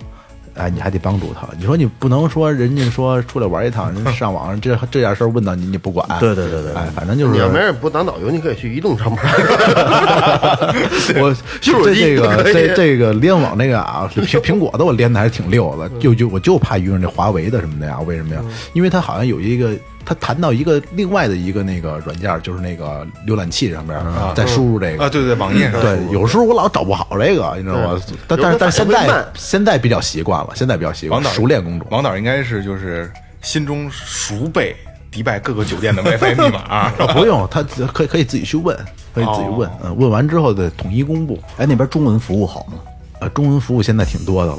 哎，你还得帮助他。你说你不能说人家说出来玩一趟，人上网这这点事儿问到你你不管。对对对对哎，反正就是你要没人不当导游，你可以去移动上班。我 就是这这个这这个联网那个啊，是苹苹果的我连的还是挺溜的，就就我就怕遇上这华为的什么的呀？为什么呀？因为它好像有一个，它谈到一个另外的一个那个软件，就是那个浏览器上边再输入这个啊，对对，网页上对，有时候我老找不好这个，你知道吗？但但是但是现在现在比较习惯了，现在比较习惯王导熟练工种。王导应该是就是心中熟背迪拜各个酒店的 WiFi 密码不用，他可以可以自己去问，可以自己问，嗯，问完之后再统一公布。哎，那边中文服务好吗？呃，中文服务现在挺多的了，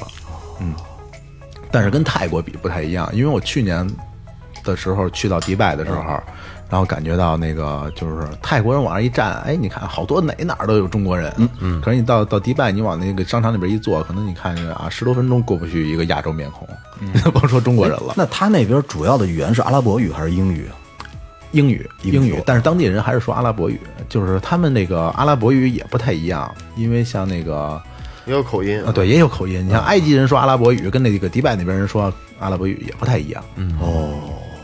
嗯，但是跟泰国比不太一样，因为我去年的时候去到迪拜的时候，然后感觉到那个就是泰国人往那一站，哎，你看好多哪哪儿都有中国人，嗯嗯，可是你到到迪拜，你往那个商场里边一坐，可能你看啊，十多分钟过不去一个亚洲面孔，甭说中国人了，那他那边主要的语言是阿拉伯语还是英语？啊？英语，英语，但是当地人还是说阿拉伯语，就是他们那个阿拉伯语也不太一样，因为像那个也有口音。啊，对，也有口音。你像埃及人说阿拉伯语，跟那个迪拜那边人说阿拉伯语也不太一样。嗯，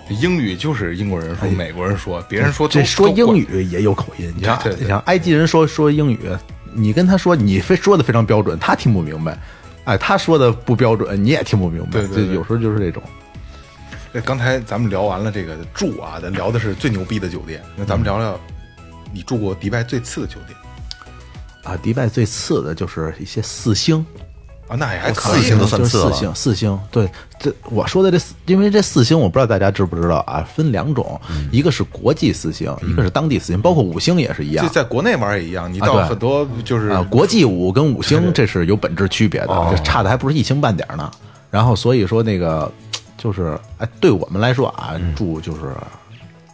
英语就是英国人说，美国人说，别人说这说英语也有口音。你像埃及人说说英语，你跟他说你非说的非常标准，他听不明白。哎，他说的不标准，你也听不明白。对对对就有时候就是这种。哎刚才咱们聊完了这个住啊，咱聊的是最牛逼的酒店，那咱们聊聊你住过迪拜最次的酒店啊，迪拜最次的就是一些四星，啊，那也还可以。四星都算就是四星，四星。对，这我说的这四，因为这四星我不知道大家知不知道啊，分两种，一个是国际四星，一个是当地四星，包括五星也是一样就。在国内玩也一样，你到很多就是啊，国际五跟五星这是有本质区别的，这差的还不是一星半点呢。然后所以说那个就是哎，对我们来说啊，住就是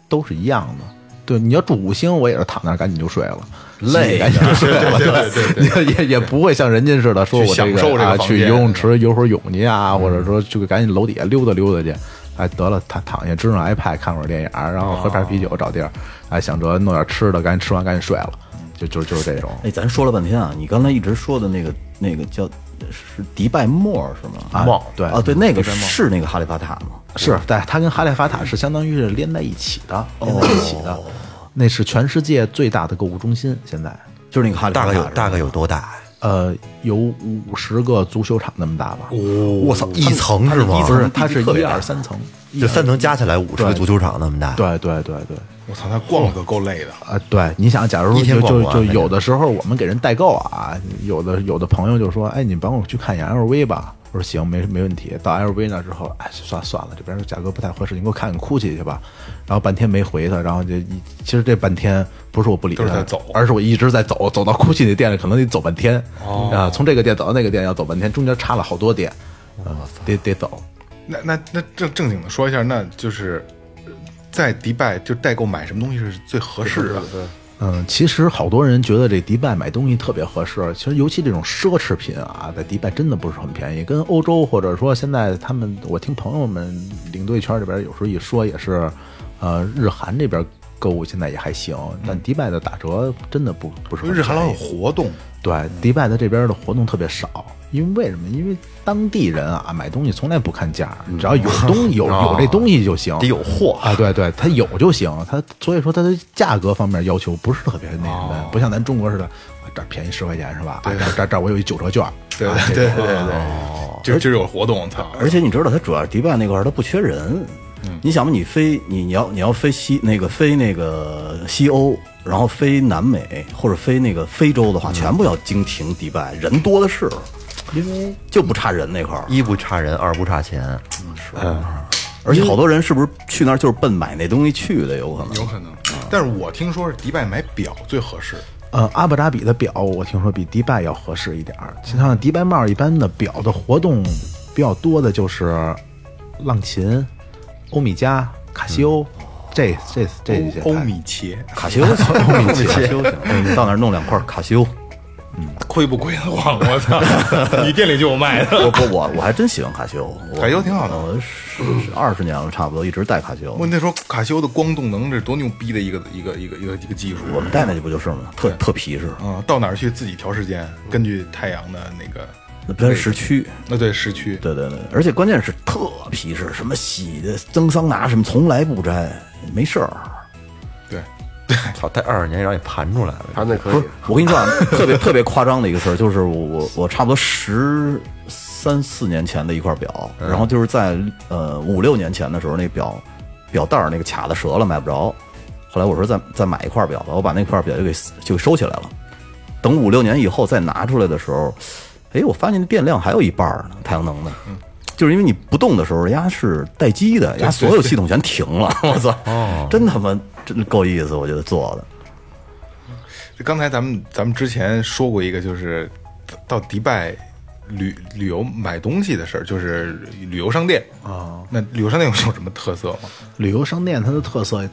都是一样的。对，你要住五星，我也是躺那儿赶紧就睡了，累赶紧就睡了，对对对，也也也不会像人家似的说我享受这个啊个房间去游泳池游会儿泳去啊，或者说就赶紧楼底下溜达溜达去。哎，得了，躺躺下，支上 iPad 看会儿电影，然后喝瓶啤酒，找地儿，哎，想着弄点吃的，赶紧吃完赶紧睡了，就就就是这种。哎，咱说了半天啊，你刚才一直说的那个那个叫是迪拜莫是吗？啊沫对啊，对，那个是那个哈利法塔吗？是，对，它跟哈利法塔是相当于是连在一起的，连在一起的。那是全世界最大的购物中心，现在就是那个哈利大概有大概有多大？呃有五十个足球场那么大吧？我操，一层是吗？不是，它是一二三层，就三层加起来五十个足球场那么大。，对对对对。我操，那逛可够累的。啊，对，你想，假如说就就就有的时候我们给人代购啊，有的有的朋友就说，哎，你帮我去看一眼 LV 吧。我说行，没没问题。到 LV 那之后，哎，算算了，这边价格不太合适，你给我看看 GUCCI 去吧。然后半天没回他，然后就一其实这半天不是我不理他，都是在走而是我一直在走，走到 GUCCI 那店里可能得走半天。啊，从这个店走到那个店要走半天，中间差了好多店，啊，得得走。那那那正正经的说一下，那就是呃在迪拜就代购买什么东西是最合适的？嗯，其实好多人觉得这迪拜买东西特别合适，其实尤其这种奢侈品啊，在迪拜真的不是很便宜，跟欧洲或者说现在他们，我听朋友们领队圈里边有时候一说也是，呃，日韩这边购物现在也还行，但迪拜的打折真的不不是很因为日韩老有活动，对，迪拜的这边的活动特别少，因为为什么？因为当地人啊买东西从来不看价，只要有东西 有有这东西就行，得有货。啊，对对，它有就行，它所以说它的价格方面要求不是特别那什么，不像咱中国似的，啊这儿便宜十块钱是吧？啊这儿这我有一九折券，对啊对对对对，今儿今儿有活动，操！而且你知道，它主要迪拜那块儿它不缺人。你想吧，你飞你你要你要飞西那个飞那个西欧，然后飞南美或者飞那个非洲的话，全部要经停迪拜，人多的是，因为就不差人那块儿。一不差人，二不差钱。是而且好多人是不是去那儿就是奔买那东西去的？有可能。有可能，但是我听说是迪拜买表最合适。呃，阿布扎比的表我听说比迪拜要合适一点儿。像迪拜帽一般的表的活动比较多的就是浪琴、欧米茄、卡西欧，这这这些欧米茄卡西欧 行，欧米茄行，你到那儿弄两块卡西欧。嗯亏不亏得慌？我操！你店里就有卖的。我不我我还真喜欢卡西欧，卡西欧挺好的我二十年了，差不多一直戴卡西欧我。那时候卡西欧的光动能这是多牛逼的一个一个一个一个一个技术。我们戴那就不就是吗？特特皮实，啊，到哪儿去自己调时间，根据太阳的那个，那偏时区。那对时区，对对对，而且关键是特皮实，什么洗的蒸桑拿什么从来不沾，没事儿。对，操，戴二十年让你盘出来了。盘的可以不是，我跟你说啊，特别特别夸张的一个事儿，就是我我我差不多十三四年前的一块表，然后就是在呃五六年前的时候，那表表带儿那个卡子折了，买不着。后来我说再再买一块表吧，我把那块表就给就给收起来了。等五六年以后再拿出来的时候，哎，我发现那电量还有一半儿呢，太阳能的。就是因为你不动的时候，人家是待机的，人家所有系统全停了。我操，真他妈真够意思，我觉得做的。刚才咱们咱们之前说过一个，就是到迪拜旅旅游买东西的事儿，就是旅游商店啊。那旅游商店有有什么特色吗？旅游商店它的特色，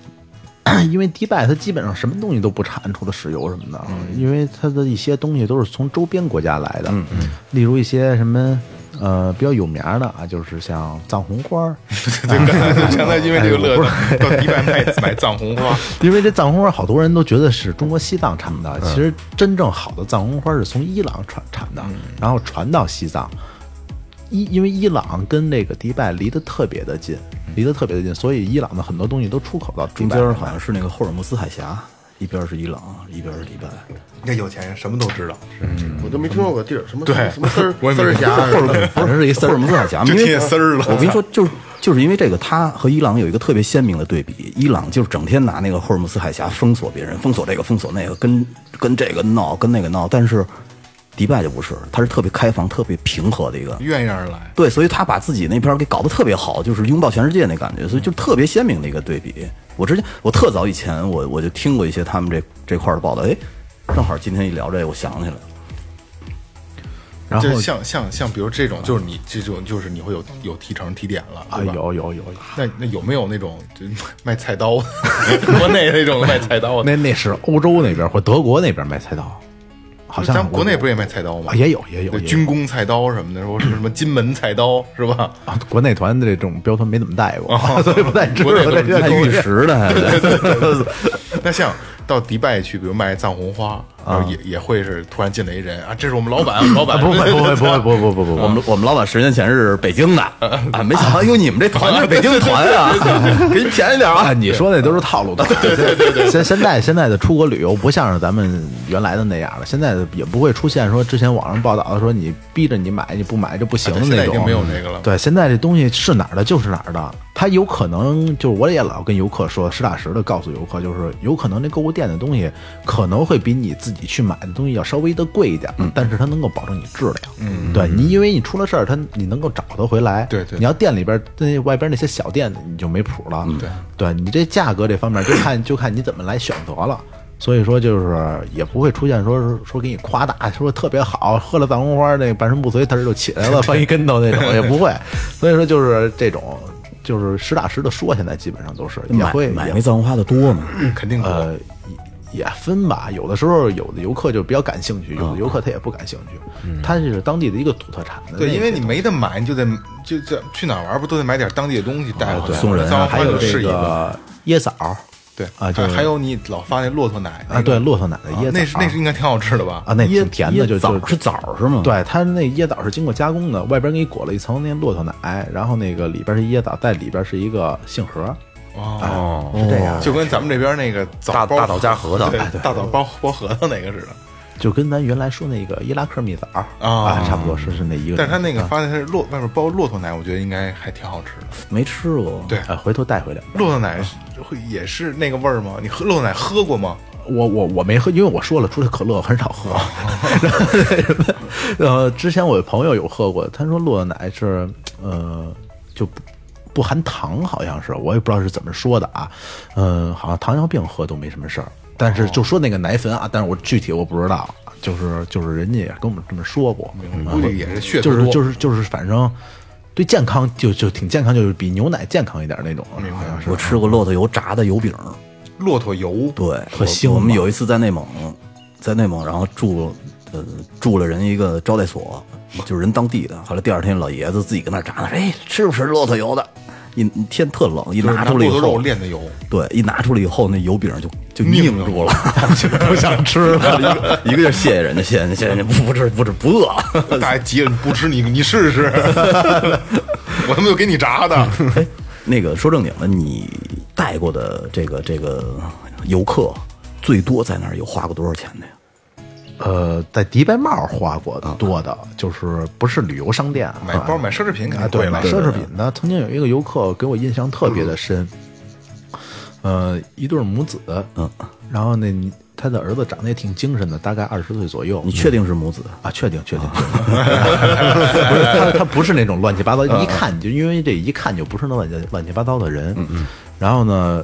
因为迪拜它基本上什么东西都不产，除了石油什么的，因为它的一些东西都是从周边国家来的，嗯嗯，例如一些什么。呃，比较有名儿的啊，就是像藏红花儿，就刚才刚才因为这个乐 子到迪拜买买藏红花，因为这藏红花好多人都觉得是中国西藏产的，其实真正好的藏红花是从伊朗传产的，然后传到西藏。伊因为伊朗跟那个迪拜离得特别的近，离得特别的近，所以伊朗的很多东西都出口到迪中拜。间好像是那个霍尔木兹海峡，一边是伊朗，一边是迪拜。那有钱人什么都知道，我都没听说过地儿什么对什么丝 儿丝儿峡霍尔反正是一霍尔木兹海峡，因为就贴丝儿了我跟你说，就是就是因为这个，他和伊朗有一个特别鲜明的对比。伊朗就是整天拿那个霍尔木兹海峡封锁别人，封锁这个，封锁那个，跟跟这个闹，跟那个闹。但是迪拜就不是，他是特别开放、特别平和的一个。愿意而来。对，所以他把自己那边给搞得特别好，就是拥抱全世界那感觉，所以就特别鲜明的一个对比。我之前我特早以前我我就听过一些他们这这块的报道，哎，正好今天一聊这个，我想起来了。然后像像像比如这种，就是你这种就是你会有有提成提点了，啊，对吧？有有有有，那那有没有那种就 卖菜刀，国内那种卖菜刀的？那那是欧洲那边或德国那边卖菜刀，好像咱国内不是也卖菜刀吗？啊也有也有对也有军工菜刀什么的，说是什么 金门菜刀是吧？啊，国内团的这种标团没怎么带过，哦 所以不太知道国内都是还这些东西。玉石的，还是 那像到迪拜去，比如卖藏红花，然后也也会是突然进来一人啊，这是我们老板，我们老板不会不会不会不会不不不我们我们老板十年前是北京的啊，没想到哟，你们这团是北京团啊，给你便宜点啊，啊。你说那都是套路的。对对对对，现现在现在的出国旅游不像是咱们原来的那样了，现在也不会出现说之前网上报道的说你逼着你买你不买就不行的那种。没有那个了。对，现在这东西是哪儿的就是哪儿的，它有可能就是我也老跟游客说，实打实的告诉游客，就是有可能这购物店的东西可能会比你自己去买的东西要稍微的贵一点，但是它能够保证你质量。嗯，对你，因为你出了事儿，它你能够找得回来。对对你要店里边那外边那些小店你就没谱了。对，对你这价格这方面就看 就看你怎么来选择了。所以说，就是也不会出现说是说给你夸大，说特别好，喝了藏红花那个半身不遂，他就起来了，翻一跟头那种也不会。所以说，就是这种，就是实打实的说，现在基本上都是也买会也买那藏红花的多嘛？肯定多。呃也也分吧，有的时候有的游客就比较感兴趣，有的游客他也不感兴趣，他是当地的一个土特产的对，因为你没得买，你就得就就去哪儿玩不都得买点当地的东西带回来？送人还有这就是一个。椰枣对啊就是还有你老发那骆驼奶啊，对，骆驼奶的椰枣，啊那是那是应该挺好吃的吧？啊，那椰挺甜的，就就是枣是吗？，对，它那椰枣是经过加工的，外边给你裹了一层那骆驼奶，然后那个里边是椰枣，在里边是一个杏核，哦，是这样，就跟咱们这边那个枣大大枣加核桃大枣包包核桃那个似的。就跟咱原来说那个伊拉克蜜枣啊，差不多是是那一个。但是它那个啊发现它是骆外面包骆驼奶，我觉得应该还挺好吃的。没吃过。对啊，回头带回来。骆驼奶会也是那个味儿吗？你喝骆驼奶喝过吗？我我我没喝，因为我说了，除了可乐很少喝。然后之前我朋友有喝过，他说骆驼奶是呃就不不含糖，好像是我也不知道是怎么说的啊。嗯、好像糖尿病喝都没什么事儿，但是就说那个奶粉啊，但是我具体我不知道，就是就是人家也跟我们这么说过，估计也是血就是就是就是反正对健康就就挺健康，就是比牛奶健康一点那种，好像是。我吃过骆驼油炸的油饼，骆驼油，对，特腥我我们有一次在内蒙，在内蒙，然后住呃住了人一个招待所，就是人当地的。后来第二天老爷子自己跟那儿炸呢，哎，吃不吃骆驼油的？一天特冷，一拿出来以骆驼肉后，炼的油，对，一拿出来以后，那油饼就就拧住了，不想吃了。一个一个就谢谢人家，谢谢人家，谢谢人家，不不吃不吃不饿。大爷急了，不吃你你试试，我他妈就给你炸的。哎，那个说正经的，你带过的这个这个游客最多在那儿有花过多少钱的呀？呃，在迪拜帽花过的多的，就是不是旅游商店啊，买包买奢侈品肯啊，对，定贵了买，奢侈品的。曾经有一个游客给我印象特别的深，呃，一对母子，嗯，然后那他的儿子长得也挺精神的，大概二十岁左右。你确定是母子？啊，确定确定，确定 不是他他不是那种乱七八糟，一看就因为这一看就不是那乱七乱七八糟的人。然后呢，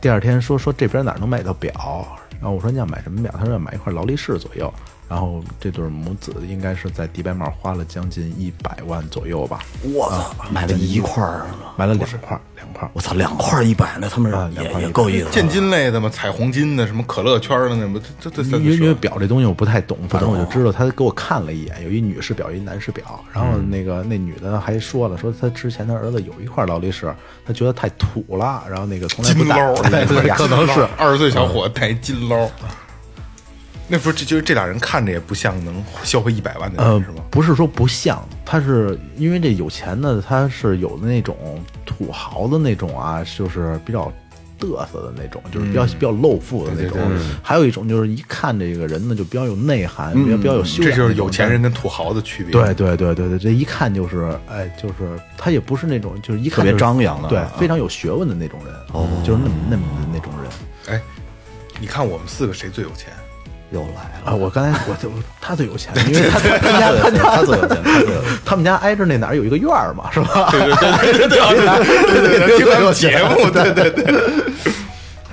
第二天说说这边哪能买到表？然后我说你要买什么表？他说要买一块劳力士左右。然后这对母子应该是在迪拜帽花了将近一百万左右吧，我操，买了一块儿，买了两块两块。我操，两块儿一百，那他们啊也两块也够意思。现金类的嘛，彩虹金的，什么可乐圈的那不，这这这因为因为表这东西我不太懂，反正我就知道他给我看了一眼，有一女士表，一男士表，然后那个那女的还说了，说她之前她儿子有一块劳力士，她觉得太土了，然后那个从来不戴金捞，对对，可能是二十岁小伙子戴金捞。那不是这就是这俩人看着也不像能消费一百万的呃人是吗？，不是说不像，他是因为这有钱的，他是有的那种土豪的那种啊，就是比较嘚瑟的那种，就是比较比较露富的那种。还有一种就是一看这个人呢，就比较有内涵，比较比较有修养。这就是有钱人跟土豪的区别。对对对对对，这一看就是，哎，就是他也不是那种，就是一看特别就张扬的啊，对非常有学问的那种人，哦，就是那么那么的那种人哎，你看我们四个谁最有钱？又来了，啊。我刚才我就他最有钱，因为他家他家他最有钱，他们家挨着那哪儿有一个院儿嘛，是吧？对对对对对对对，听咱们节目，对对对，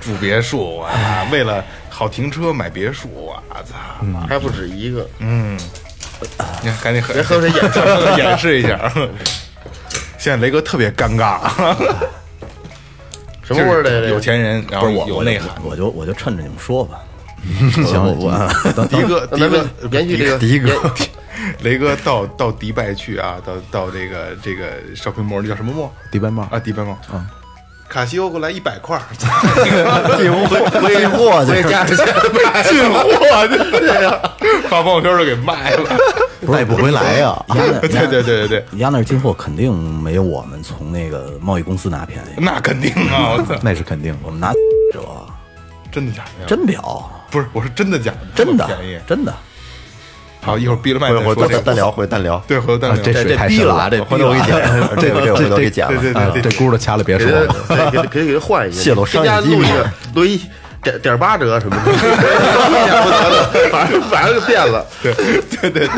住别墅啊，为了好停车买别墅我，操！还不止一个，嗯，你看，赶紧喝，别喝这演示演示一下。现在雷哥特别尴尬，什么味儿的？有钱人，然后不是我，有内涵。我就我就趁着你们说吧。行，我我第一个，第一咱个们，延续这个第一个雷哥到到迪拜去啊，到到这个这个 shopping mall，那叫什么 mall 迪拜 mall 啊？迪拜 mall 啊。卡西欧给我来一百块儿，进货去，加上钱进货 对呀，发朋友圈都给卖了。卖不回来呀。对对对对对，你家那进货肯定没有我们从那个贸易公司拿便宜，那肯定啊！那是肯定。我们拿折，真的假的呀？真表，不是，我是真的假的？真的便宜。真的。好，一会儿闭了麦再说这个。单单聊，回单聊。对，回头单聊。这水太深了，这回头我给剪，这个这个回头给剪了。对对啊对这轱辘掐了别给说了。他给给他换一个，泄露商业机密录一个录一点点八折什么的，反正反正就变了。对对对对，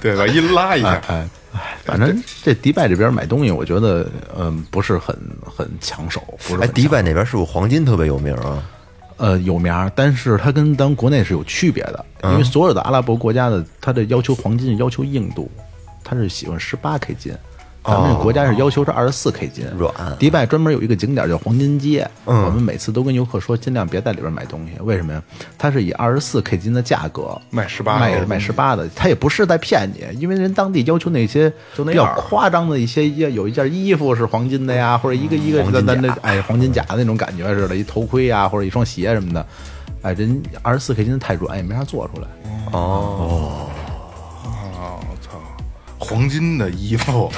对，把音拉一下。哎，哎，反正这迪拜这边买东西，我觉得嗯不是很很抢手，不是哎，很迪拜那边是不是黄金特别有名啊？呃有名儿，但是它跟咱国内是有区别的，因为所有的阿拉伯国家的它的要求黄金要求硬度，它是喜欢十八 K 金。咱们这国家是要求是二十四 K 金，软迪拜专门有一个景点叫黄金街，我们每次都跟游客说，尽量别在里边买东西。为什么呀？它是以二十四 K 金的价格卖十八卖的卖十八的，他也不是在骗你，因为人当地要求那些比较夸张的一些，要有一件衣服是黄金的呀，或者一个一个咱咱这哎黄金甲的那种感觉似的，一头盔呀或者一双鞋什么的，哎，人二十四 K 金太软，也没啥做出来。哦，哦，我操，黄金的衣服，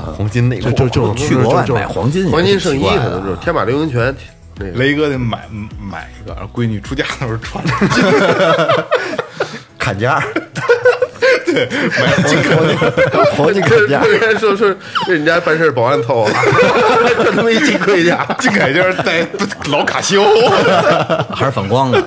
黄金内裤。就就就去国外买黄金也黄金圣衣可能就是天马流星拳那个。雷哥得买买一个，闺女出嫁的时候穿着 砍价，对买 金。黄金砍价，人家说说人家办事保安偷了，这他妈一金盔甲，金铠甲带老卡西欧，还是反光的。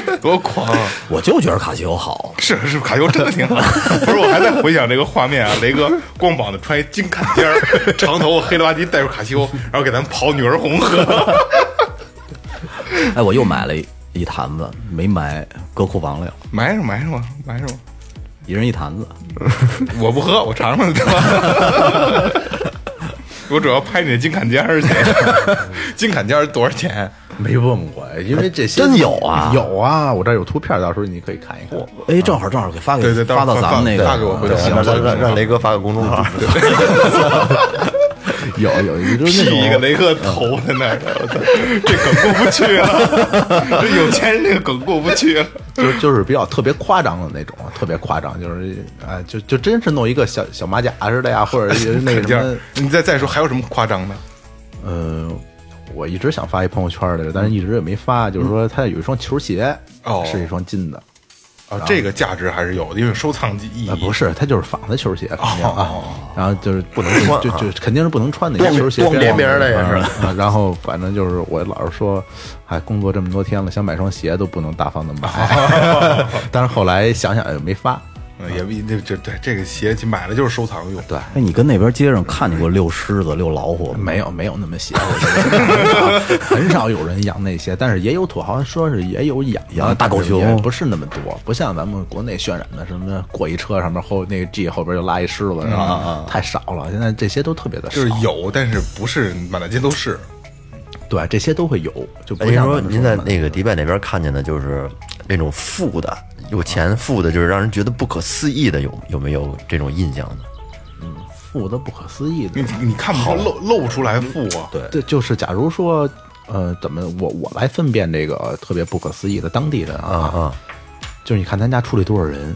多狂啊！我就觉得卡西欧好，是是，卡西欧真的挺好。不是，我还在回想这个画面啊，雷哥光膀子穿一金坎肩儿，长头发黑了吧唧，带着卡西欧，然后给咱们跑女儿红喝。哎，我又买了一一坛子，没埋，搁库房里了，埋上埋上吧，埋上吧。一人一坛子。我不喝，我尝尝去。我主要拍你的金坎肩儿去。金坎肩儿多少钱？没问过，因为这些真有啊有啊，我这儿有图片，到时候你可以看一看。哎，正好正好给发给对对发到咱们那个发给我回头行让让雷哥发个公众号。有有一个劈那种一个雷哥头在那儿，我操，这梗过不去了。这有钱人这个梗过不去了。就就是比较特别夸张的那种，特别夸张，就是哎，就就真是弄一个小小马甲似的呀，或者是那个什么，，你再再说还有什么夸张的？呃，我一直想发一朋友圈来着，但是一直也没发。就是说，他有一双球鞋，哦是一双金的，啊，这个价值还是有的，因为收藏意义啊，不是，它就是仿的球鞋，肯定啊。然后就是不能穿啊就就肯定是不能穿的光球鞋，光边边边的也是然后反正就是我老是说，哎，工作这么多天了，想买双鞋都不能大方的买。但是后来想想也没发。嗯也不这这对这个鞋买了就是收藏用。对，哎，你跟那边街上看见过遛狮子、遛老虎吗？没有没有那么邪乎，很少有人养那些，但是也有土豪说是也有养养大狗熊不是那么多，不像咱们国内渲染的什么过一车上面后那个 G 后边就拉一狮子，是吧？太少了，现在这些都特别的少，就是有，但是不是满大街都是。对这些都会有，就不像说您在那个迪拜那边看见的，就是那种富的、有钱富的，就是让人觉得不可思议的，有有没有这种印象呢？嗯富的不可思议的你，你看不露露露出来富啊？对，对，就是假如说。呃，怎么我我来分辨这个特别不可思议的当地人啊啊啊，就是你看咱家出来多少人，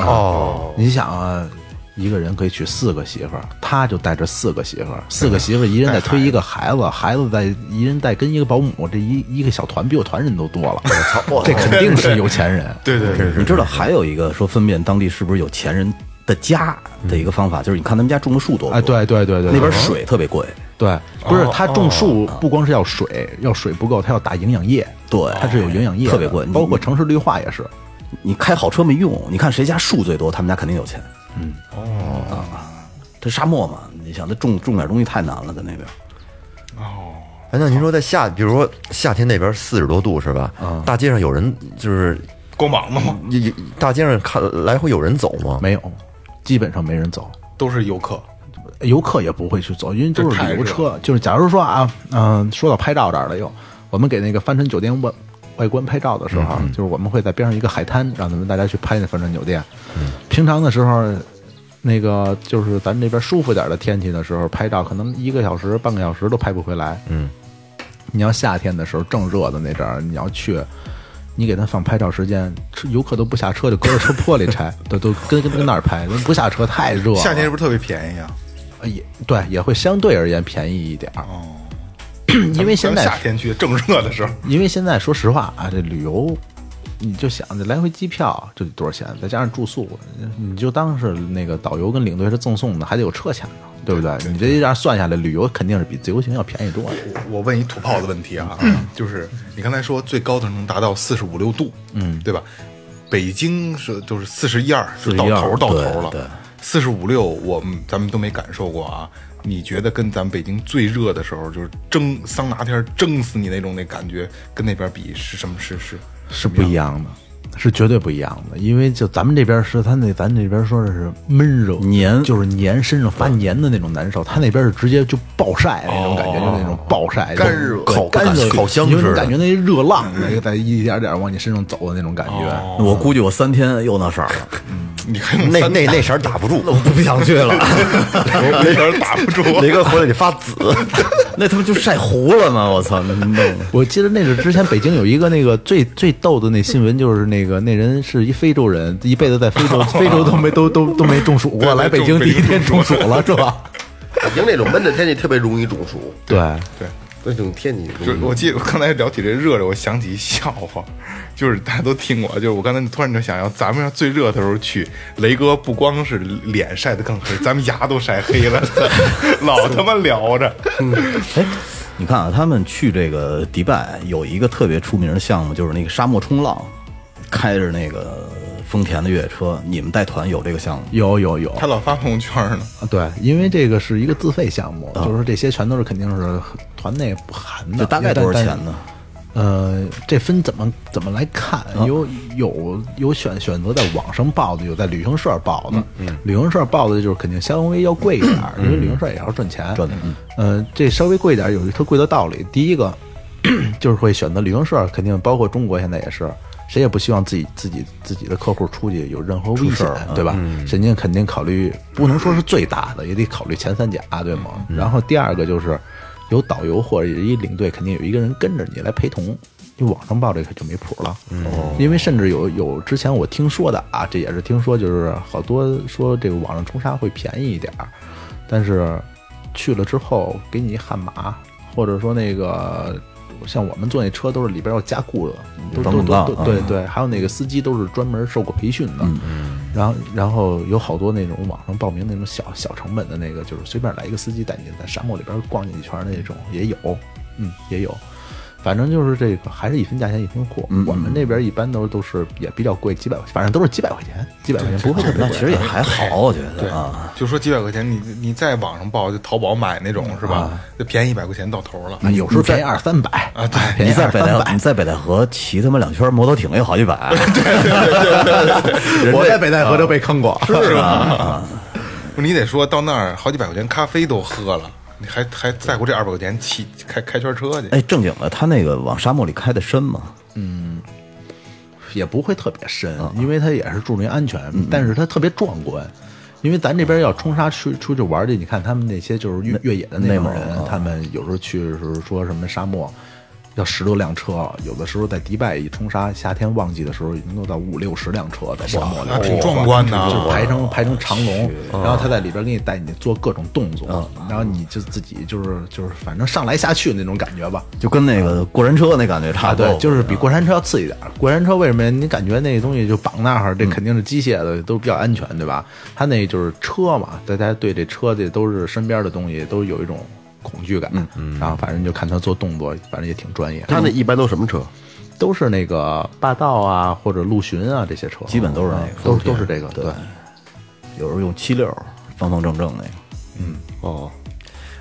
哦，你想啊，一个人可以娶四个媳妇儿，他就带着四个媳妇儿，四个媳妇儿一人再推一个孩子，孩子再一人再跟一个保姆，这一一个小团比我团人都多了。我操，这肯定是有钱人。对对对，你知道还有一个说分辨当地是不是有钱人的家的一个方法，就是你看他们家种的树多？哎，对对对对，那边水特别贵，对，不是他种树不光是要水，要水不够，他要打营养液，对他是有营养液，特别贵包括城市绿化也是。你开好车没用，你看谁家树最多，他们家肯定有钱。嗯，哦，这沙漠嘛，你想，他种种点东西太难了，在那边。哦哎，那您说在夏，比如说夏天那边四十多度是吧？大街上有人就是光膀子吗？一一大街上看来回有人走吗？没有，基本上没人走，都是游客。游客也不会去走，因为都是这太热旅游车。就是假如说啊，嗯、说到拍照这儿了又，我们给那个帆船酒店外外观拍照的时候，就是我们会在边上一个海滩，让咱们大家去拍那帆船酒店。平常的时候，那个就是咱这边舒服点的天气的时候拍照，可能一个小时、半个小时都拍不回来。嗯，你要夏天的时候正热的那阵儿，你要去。你给他放拍照时间，游客都不下车，就搁着车坡里拆，都都跟跟跟那儿拍，不下车太热了。夏天是不是特别便宜啊？呃也对，也会相对而言便宜一点儿。哦，因为现在夏天去正热的时候，因为现在说实话啊，这旅游，你就想这来回机票这得多少钱，再加上住宿，你就当是那个导游跟领队是赠送的，还得有车钱呢，对不对？你这样算下来，旅游肯定是比自由行要便宜多了。我问一土炮的问题啊，就是你刚才说最高的能达到四十五六度，嗯，对吧？北京是就是四十一二，是到头到头了。四十五六，我们咱们都没感受过啊。你觉得跟咱北京最热的时候，就是蒸桑拿天蒸死你那种那感觉，跟那边比是什么？是是是不一样的，是绝对不一样的。因为就咱们这边是他那咱这边说的是闷热黏就是黏，身上发黏的那种难受。他那边是直接就暴晒那种感觉，就是那种暴晒干热对烤干热烤箱似的感觉那热浪那个在一点点往你身上走的那种感觉。我估计我三天又那色儿了，你看那那那色儿打不住，我不想去了。那边打不住，雷哥回来得发紫。那他妈就晒糊了吗？我操，那弄的。我记得那是之前北京有一个那个最最逗的那新闻，就是那个那人是一非洲人，一辈子在非洲 非洲都没都都都没中暑过，来北京第一天中暑了，是吧？北京那种闷的天气特别容易中暑，对，对。那种天气就我记得我刚才聊起这热热，我想起一笑话，就是大家都听过，就是我刚才突然就想要，咱们要最热的时候去，雷哥不光是脸晒得更黑，咱们牙都晒黑了，老他妈聊着。哎，你看啊，他们去这个迪拜有一个特别出名的项目，就是那个沙漠冲浪，开着那个丰田的越野车。你们带团有这个项目？有有有，他老发朋友圈呢，啊对，因为这个是一个自费项目，就是说这些全都是肯定是团内不含的。就大概多少钱呢？呃，这分怎么怎么来看？有有有选选择在网上报的，有在旅行社报的。旅行社报的就是肯定稍微要贵一点儿，因为旅行社也要赚钱。赚的嗯呃，这稍微贵一点儿有一特贵的道理。第一个 就是会选择旅行社，肯定包括中国现在也是。谁也不希望自己自己自己的客户出去有任何危险，对吧？人家肯定考虑，不能说是最大的，也得考虑前三甲，对吗？然后第二个就是有导游或者一领队，肯定有一个人跟着你来陪同。你网上报这个就没谱了，因为甚至有有之前我听说的啊，这也是听说，就是好多说这个网上冲沙会便宜一点儿，但是去了之后给你悍马，或者说那个像我们坐那车都是里边要加固的，都都都对对，还有那个司机都是专门受过培训的，然后然后有好多那种网上报名那种小小成本的那个，就是随便来一个司机带你在沙漠里边逛进一圈那种也有，嗯也有。反正就是这个，还是一分价钱一分货。我们那边一般都都是也比较贵，几百，反正都是几百块钱，几百块钱不会特别贵。那其实也还好，我觉得啊。就说几百块钱，你你在网上报，就淘宝买那种是吧？就便宜一百块钱到头了。啊，有时候便宜二三百啊对 便宜你在北二三百戴你。在北戴河骑他妈两圈摩托艇也好几百对 对对，我在北戴河都被坑过，是吧？不你得说到那儿好几百块钱咖啡都喝了，你还还在乎这二百块钱骑开开圈车去？哎，正经的，他那个往沙漠里开的深吗？嗯也不会特别深，因为它也是注重安全，但是它特别壮观。因为咱这边要冲沙出出去玩去，你看他们那些就是越越野的那种人他们有时候去的时候说什么沙漠，要十多辆车，有的时候在迪拜一冲沙，夏天旺季的时候能够到五六十辆车在沙漠里，那挺壮观的啊就排成排成长龙，然后他在里边给你带你做各种动作，然后你就自己就是就是反正上来下去那种感觉吧。就跟那个过山车那感觉差啊，不多。对，就是比过山车要次一点儿。过山车为什么你感觉那东西就绑那儿，这肯定是机械的，都比较安全，对吧？他那就是车嘛，大家对这车这都是身边的东西都有一种恐惧感。嗯，然后反正就看他做动作，反正也挺专业。他那一般都什么车？都是那个霸道啊，或者陆巡啊这些车，基本都是那个啊都是都是这个。对，有时候用七六，方方正正那个。嗯哦，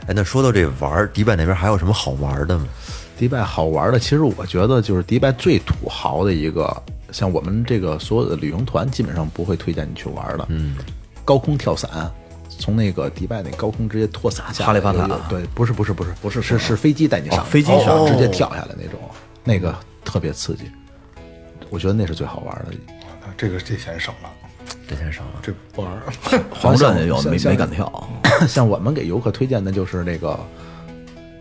哎，那说到这玩儿，迪拜那边还有什么好玩的吗？迪拜好玩的，其实我觉得就是迪拜最土豪的一个，像我们这个所有的旅行团基本上不会推荐你去玩的。嗯，高空跳伞，从那个迪拜那高空直接拖洒下来，哈利法塔有有对，不是不是不是不是是是飞机带你上，飞机上直接跳下来那种，那个特别刺激。我觉得那是最好玩的。这个这钱省了，这钱省了。这不玩儿。黄钻也有，没没敢跳。像我们给游客推荐的就是那个，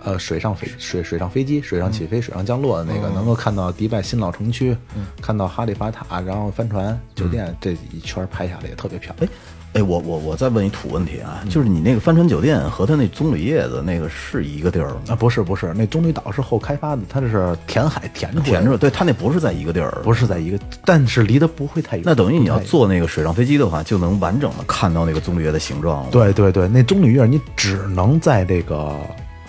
呃，水上飞水水上飞机、水上起飞、水上降落的那个，能够看到迪拜新老城区，看到哈利法塔，然后帆船、酒店这一圈拍下来也特别漂亮。哎，我我我再问一土问题啊，就是你那个帆船酒店和他那棕榈叶子那个是一个地儿吗？啊，不是不是，那棕榈岛是后开发的，它这是填海填出来的填着，对，它那不是在一个地儿，不是在一个，但是离得不会太远。那等于你要坐那个水上飞机的话，就能完整的看到那个棕榈叶的形状了。对对对，那棕榈叶你只能在这个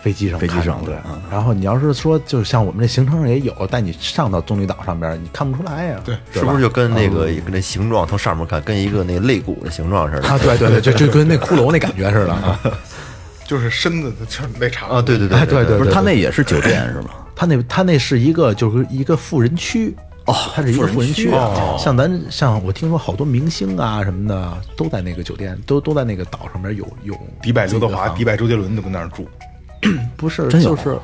飞机上飞机上对嗯。然后你要是说，就是像我们这行程上也有，带你上到棕榈岛上边，你看不出来呀。对是不是就跟那个跟那形状从上面看，跟一个那肋骨的形状似的？啊，对对对，就就跟那骷髅那感觉似的 啊。就是身子就是那长啊，对对对哎对对不是，他那也是酒店是吗？他那他那是一个就是一个富人区哦，它是一个富人区啊。像咱像我听说好多明星啊什么的都在那个酒店，都都在那个岛上面有有迪拜刘德华、迪拜周杰伦都跟那儿住，不是真有就是。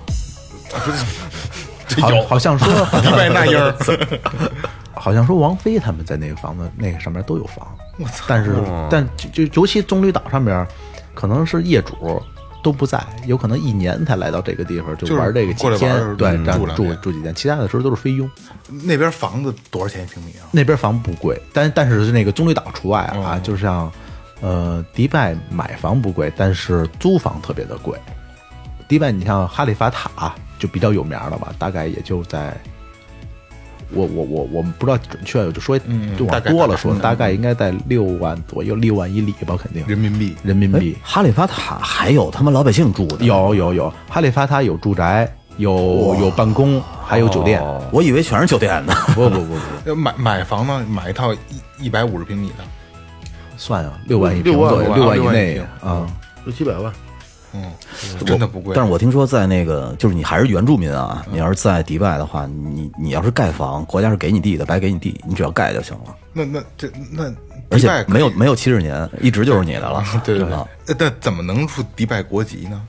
好，好像说，迪拜那英儿，好像说王菲他们在那个房子那个上面都有房，我操！但是但就就尤其棕榈岛上面，可能是业主都不在，有可能一年才来到这个地方，就就是玩这个几天，对，嗯这样住住住几天，其他的时候都是菲佣。那边房子多少钱一平米啊？那边房不贵，但但是那个棕榈岛除外啊，哦就像呃迪拜买房不贵，但是租房特别的贵。迪拜你像哈利法塔就比较有名了吧，大概也就在。我我我我们不知道准确，就说就往多了说，大概应该在六万左右，六万一里吧，肯定人民币哎人民币。哈利法塔还有他妈老百姓住的，有有有，哈利法塔有住宅，有有办公，还有酒店。我以为全是酒店呢。不不不不，要 买买房呢，买一套一一百五十平米的，算啊，六万一平左右，六万以内啊。六七百万，嗯，真的不贵。但是我听说在那个，就是你还是原住民啊，你要是在迪拜的话，你你要是盖房，国家是给你地的，白给你地，你只要盖就行了，那那这那而且没有没有七十年，一直就是你的了。对对对啊，呃但怎么能出迪拜国籍呢？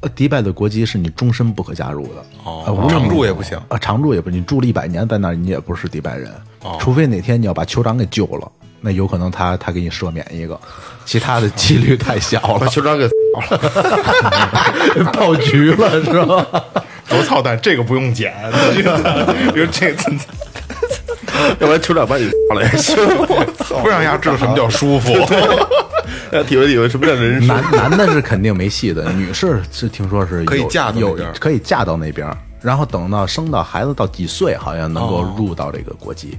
呃，迪拜的国籍是你终身不可加入的，哦常住也不行啊，常住也不，你住了一百年在那儿，你也不是迪拜人，哦除非哪天你要把酋长给救了，那有可能他他给你赦免一个，其他的几率太小把了，酋长给 爆菊了是吧？多操蛋，这个不用剪，比 如这个要不然酋长把你了也行。不让大家知道什么叫舒服。让体会体会什么叫人生。男男的是肯定没戏的，女士是听说是有可以嫁到那有边可以嫁到那边儿，然后等到生到孩子到几岁，好像能够入到这个国籍。哦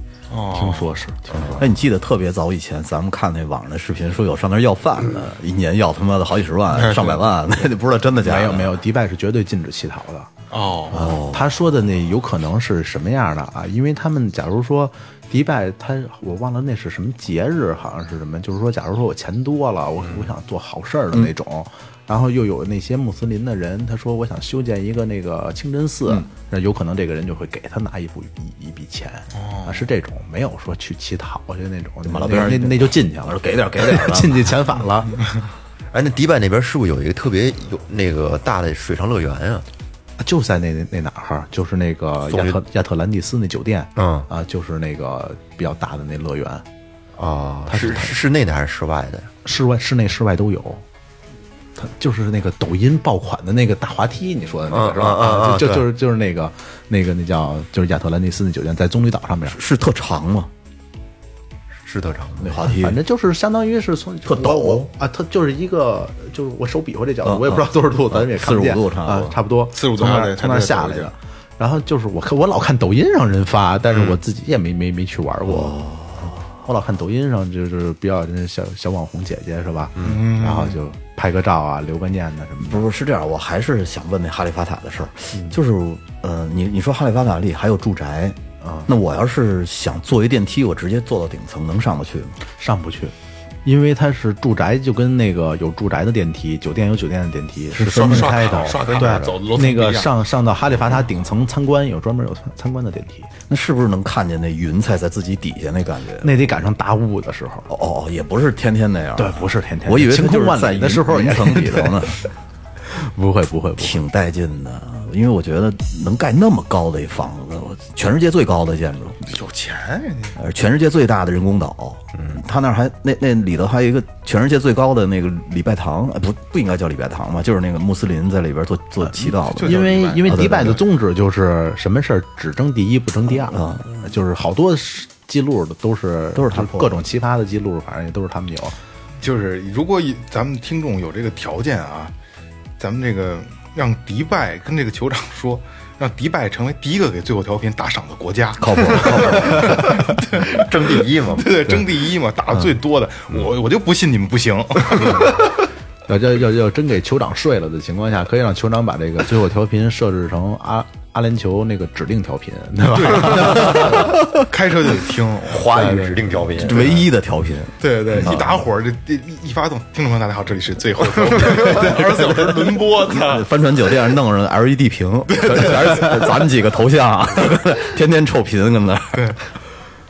听说是，听说哎，你记得特别早以前，咱们看那网上的视频，说有上那儿要饭的，一年要他妈的好几十万、上百万，那你不知道真的假的？没有没有，迪拜是绝对禁止乞讨的。哦，他说的那有可能是什么样的啊？因为他们假如说迪拜，他我忘了那是什么节日，好像是什么，就是说，假如说我钱多了，我我想做好事儿的那种，然后又有那些穆斯林的人，他说我想修建一个那个清真寺，那有可能这个人就会给他拿一部一一笔钱，啊，是这种，没有说去乞讨去那种，马老边儿那那就进去了，给点儿给点儿 进去遣返了。哎，那迪拜那边是不是有一个特别有那个大的水上乐园啊？就在那那那哪儿，就是那个亚特亚特兰蒂斯那酒店，嗯啊，就是那个比较大的那乐园，啊，是是室内的还是室外的呀？室外、室内、室外都有。它就是那个抖音爆款的那个大滑梯，你说的那个是吧？就就就是就是那个那个那叫就是亚特兰蒂斯那酒店在棕榈岛上面是特长吗？是特长那滑梯反正就是相当于是从特陡啊，它就是一个就是我手比划这角度，嗯我也不知道多少度，咱们也看不见45度差不多啊，差不多45度从那儿从那儿下来的。然后就是我看我老看抖音上人发，但是我自己也没没没去玩过。我老看抖音上就是比较那小小网红姐姐是吧？嗯，然后就拍个照啊，留个念呢什么的。不是是这样，我还是想问那哈利法塔的事儿，就是呃，你你说哈利法塔里还有住宅啊，那我要是想坐一电梯，我直接坐到顶层，能上得去吗？上不去，因为它是住宅，就跟那个有住宅的电梯，酒店有酒店的电梯是分刷开的。对，走那个上上到哈利法塔顶层参观有专门有参参观的电梯，那是不是能看见那云彩在自己底下那感觉？那得赶上大雾的时候。哦哦，也不是天天那样。对，不是天天，我以为它晴空万就是在里的时候也云层里头呢，不会不会不会。挺带劲的。因为我觉得能盖那么高的一房子，全世界最高的建筑，有钱人家。呃，全世界最大的人工岛，嗯，他那儿还那那里头还有一个全世界最高的那个礼拜堂，呃不不应该叫礼拜堂吧，就是那个穆斯林在里边做做祈祷的，因为因为迪拜的宗旨就是什么事儿只争第一不争第二。啊，就是好多记录的都是都是他各种奇葩的记录，反正也都是他们有。就是如果以咱们听众有这个条件啊，咱们这个让迪拜跟这个酋长说，让迪拜成为第一个给最后调频打赏的国家，靠谱靠谱。争第一嘛，对对，争第一嘛，打的最多的，我我就不信你们不行。要要要要真给酋长睡了的情况下，可以让酋长把这个最后调频设置成阿阿联酋那个指定调频，对吧？开车就得听，华语指定调频，唯一的调频，对对对，一打火这这一一发动，听众朋友大家好，这里是最后调频，二十四小时轮播，操。帆船酒店弄上 LED 屏，全是咱们几个头像，天天臭贫跟那儿。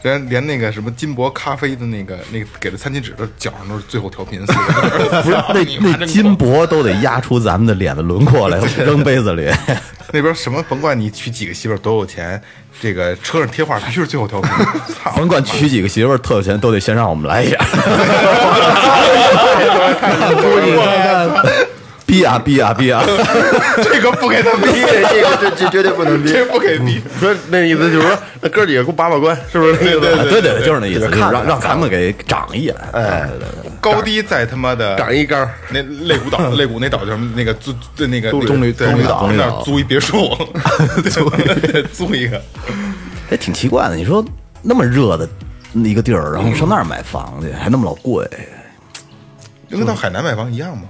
连连那个什么金箔咖啡的那个那个给的餐巾纸的角上都是最后调频四个字，不是那 那金箔都得压出咱们的脸的轮廓来，扔杯子里。那边什么甭管你娶几个媳妇儿多有钱，这个车上贴画必须是最后调频，操！甭管娶几个媳妇儿特有钱，都得先让我们来一下。逼啊逼啊逼啊！这个不给他逼，这个这这绝对不能逼这不给逼。说那意思就是说，那哥几个给我把把关，是不是？对对对对对，就是那意思，就是让让咱们给长一眼。哎。高低在他妈的长一杆儿那肋骨岛，肋骨那岛叫什么？那个租对那个棕榈棕榈岛那儿租一别墅，租租一个。也挺奇怪的。你说那么热的一个地儿，然后上那儿买房去，还那么老贵，就跟到海南买房一样嘛。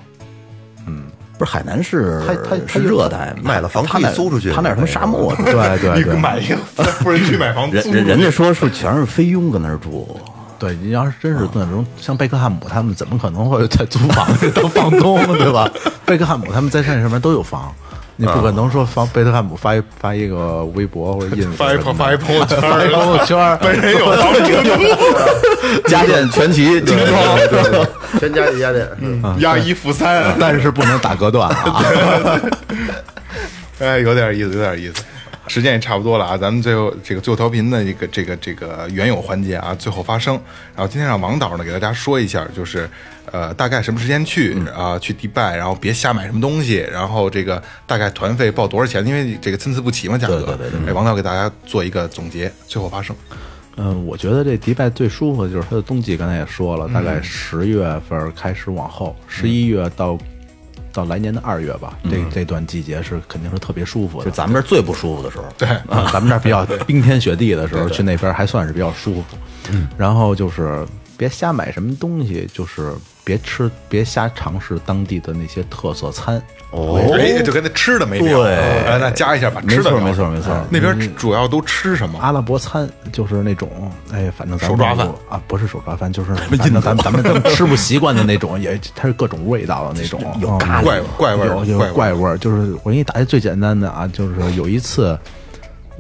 不是海南是它它它是热带嘛，买了房他那可以租出去他那儿他妈沙漠，对对 你对，买一个富人区买房，人租出去人人家说是全是菲佣跟那儿住，对，你要是真是那种像贝克汉姆他们，怎么可能会在租房子 当房东，对吧？贝克汉姆他们在这上面都有房，你不可能说房贝特汉姆发一发一个微博或者 ins 发一发一朋友圈，发一朋友圈，本人有房住，家电全齐精装。全家里家电，嗯，押一付三，但是不能打隔断啊。哎，有点意思，有点意思。时间也差不多了啊，咱们最后这个最后调频的一个这个这个原有环节啊，最后发声。然后今天让王导呢给大家说一下，就是呃大概什么时间去啊、去迪拜，然后别瞎买什么东西，然后这个大概团费报多少钱，因为这个参差不齐嘛价格。对对对对哎，王导给大家做一个总结，最后发声。嗯，我觉得这迪拜最舒服的就是它的冬季，刚才也说了，大概十月份开始往后，十一月到到来年的二月吧，这这段季节是肯定是特别舒服的。就咱们这儿最不舒服的时候，对，啊，咱们这儿比较冰天雪地的时候，去那边还算是比较舒服。然后就是别瞎买什么东西，就是别吃，别瞎尝试当地的那些特色餐。哦哎，就跟那吃的没聊，对哎，那加一下，吧没错吃的聊没错没错那边主要都吃什么？阿拉伯餐就是那种，哎，反正咱们手抓饭啊，不是手抓饭，就是 反正咱咱们咱们吃不习惯的那种，也它是各种味道的那种，有喱怪怪味儿有有怪味。就是我给你打一最简单的啊，就是有一次。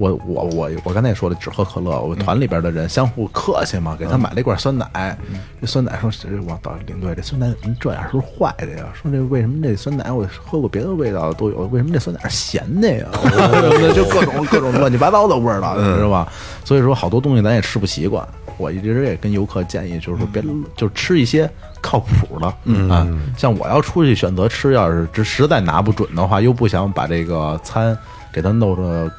我我我我刚才也说了，只喝可乐。我们团里边的人相互客气嘛，给他买了一罐酸奶。这酸奶说：“是我到领队，这酸奶怎么这样？是不是坏的呀？说这为什么这酸奶我喝过别的味道都有，为什么这酸奶是咸的呀？就各种各种乱七八糟的味儿了，你知道吧？所以说好多东西咱也吃不习惯。我一直也跟游客建议，就是说别就吃一些靠谱的，嗯啊，像我要出去选择吃，要是实实在拿不准的话，又不想把这个餐给它弄着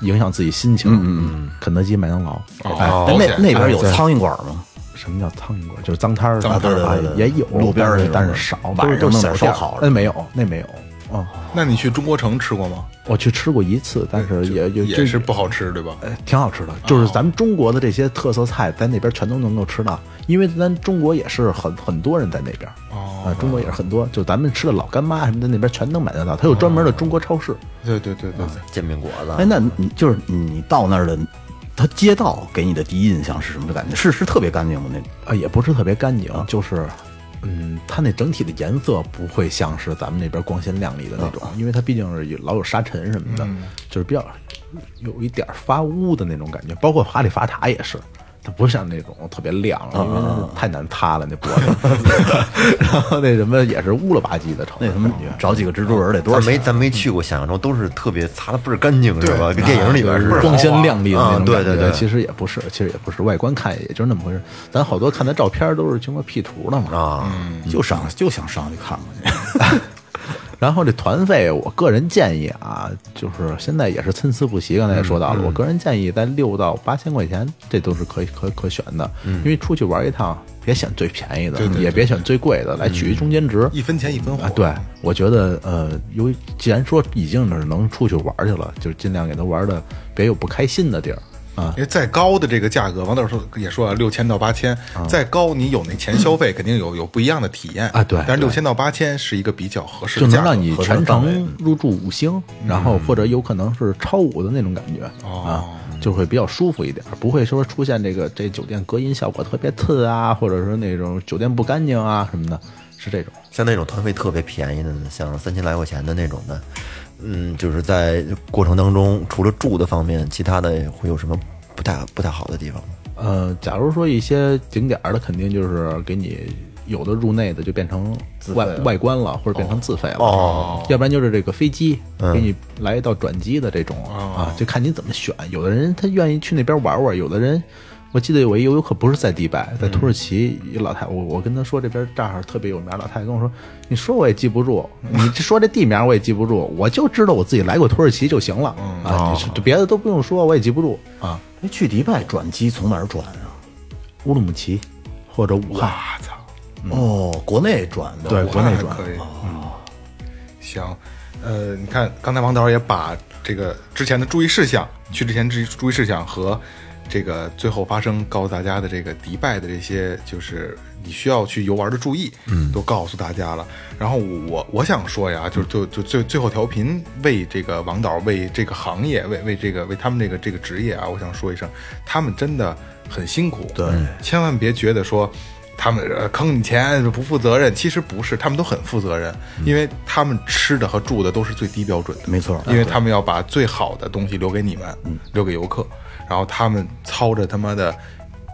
影响自己心情，嗯嗯，肯德基、麦当劳，哎，哦哎，那那边有苍蝇馆吗？什么叫苍蝇馆？就是脏摊儿，脏摊儿啊对对对也有路边儿但是少，晚上弄点烧烤那没有，那没有。哦，那你去中国城吃过吗？我去吃过一次，但是也也也是不好吃，对吧？呃，挺好吃的，就是咱们中国的这些特色菜，在那边全都能够吃到，因为咱中国也是很很多人在那边，哦啊，中国也是很多，就咱们吃的老干妈什么的，那边全能买得到，它有专门的中国超市，对对对对对。煎饼果子，哎，那你就是你到那儿的，他街道给你的第一印象是什么感觉？是是特别干净吗？那啊，也不是特别干净，就是，嗯，它那整体的颜色不会像是咱们那边光鲜亮丽的那种，因为它毕竟是有老有沙尘什么的，就是比较有一点发乌的那种感觉。包括哈利法塔也是，它不像那种特别亮，因为那太难塌了那脖子，然后那什么也是乌了吧唧的成，那什么找几个蜘蛛人得多少没咱没去过，想象中都是特别擦的倍儿干净，是吧？跟电影里边似的。光鲜亮丽的那啊种，对对对其实也不是，其实也不是，外观看也就是那么回事。咱好多看的照片都是经过 P 图的嘛，啊，就上就想上去看看去。然后这团费，我个人建议啊，就是现在也是参差不齐。刚才也说到了，我个人建议在六到八千块钱，这都是可以可可选的。因为出去玩一趟，别选最便宜的，对对对也别选最贵的，来取一中间值。一分钱一分货啊，对，我觉得呃，由于既然说已经是能出去玩去了，就尽量给他玩的别有不开心的地儿啊。因为再高的这个价格，王导说也说啊，六千到八千，再高你有那钱消费，肯定有有不一样的体验啊对但是六千到八千是一个比较合适就的价格，能让你全程入住五星，然后或者有可能是超五的那种感觉啊，就会比较舒服一点，不会说出现这个这酒店隔音效果特别次啊，或者说那种酒店不干净啊什么的，是这种。像那种团费特别便宜的呢，像三千来块钱的那种的，嗯，就是在过程当中，除了住的方面，其他的会有什么不太不太好的地方吗？呃，假如说一些景点儿的，肯定就是给你有的入内的就变成外外观了，或者变成自费了。哦要不然就是这个飞机给你来一道转机的这种、啊，就看你怎么选。有的人他愿意去那边玩玩，有的人。我记得有一游游客不是在迪拜，在土耳其一老太，我我跟他说这边这儿特别有名，老太太跟我说，你说我也记不住，你说这地名我也记不住，我就知道我自己来过土耳其就行了、啊，别的都不用说，我也记不住。啊。哎，去迪拜转机从哪儿转啊？乌鲁木齐或者武汉，我操，哦，国内转的。对国内转。可以。行，呃，你看刚才王导也把这个之前的注意事项，去之前注意注意事项和这个最后发生告诉大家的这个迪拜的这些，就是你需要去游玩的注意，嗯，都告诉大家了。然后我我想说呀，就就就最最后调频为这个王导为这个行业为为这个为他们这个这个职业啊，我想说一声，他们真的很辛苦，对，千万别觉得说。他们呃坑你钱不负责任，其实不是，他们都很负责任，因为他们吃的和住的都是最低标准的，没错。因为他们要把最好的东西留给你们，留给游客，然后他们操着他妈的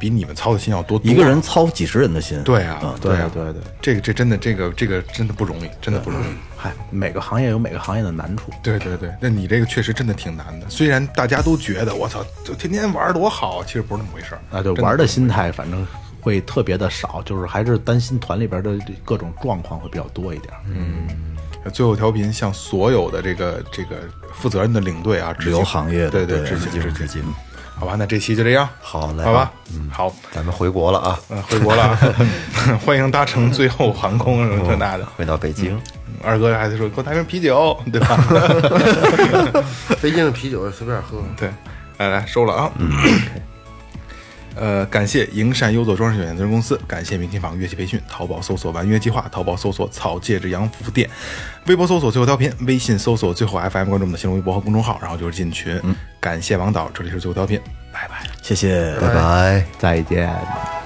比你们操的心要多多，一个人操几十人的心。对啊，对啊，对对对这个这真的这个这个真的不容易，真的不容易。嗨，每个行业有每个行业的难处。对对对，那你这个确实真的挺难的。虽然大家都觉得我操，就天天玩儿多好，其实不是那么回事儿啊，对，真玩的心态反正会特别的少，就是还是担心团里边的各种状况会比较多一点。嗯，最后调频向所有的这个这个负责任的领队啊，旅游行业的对对致敬致敬致敬致敬。好吧，那这期就这样，好嘞好吧，嗯，好，咱们回国了啊，嗯，回国了啊，欢迎搭乘最后航空什么这那的。回到北京。二哥还得说给我带瓶啤酒，对吧？北京的啤酒随便喝。对，来来收了啊。呃，感谢营山优作装饰有限责任公司，感谢明琴坊乐器培训，淘宝搜索“完约计划”，淘宝搜索“草戒指洋服店”，微博搜索“最后调频”，微信搜索“最后 FM”，关注我们的新浪微博和公众号，然后就是进群。感谢王导，这里是最后调频，拜拜。谢谢，拜拜。再见。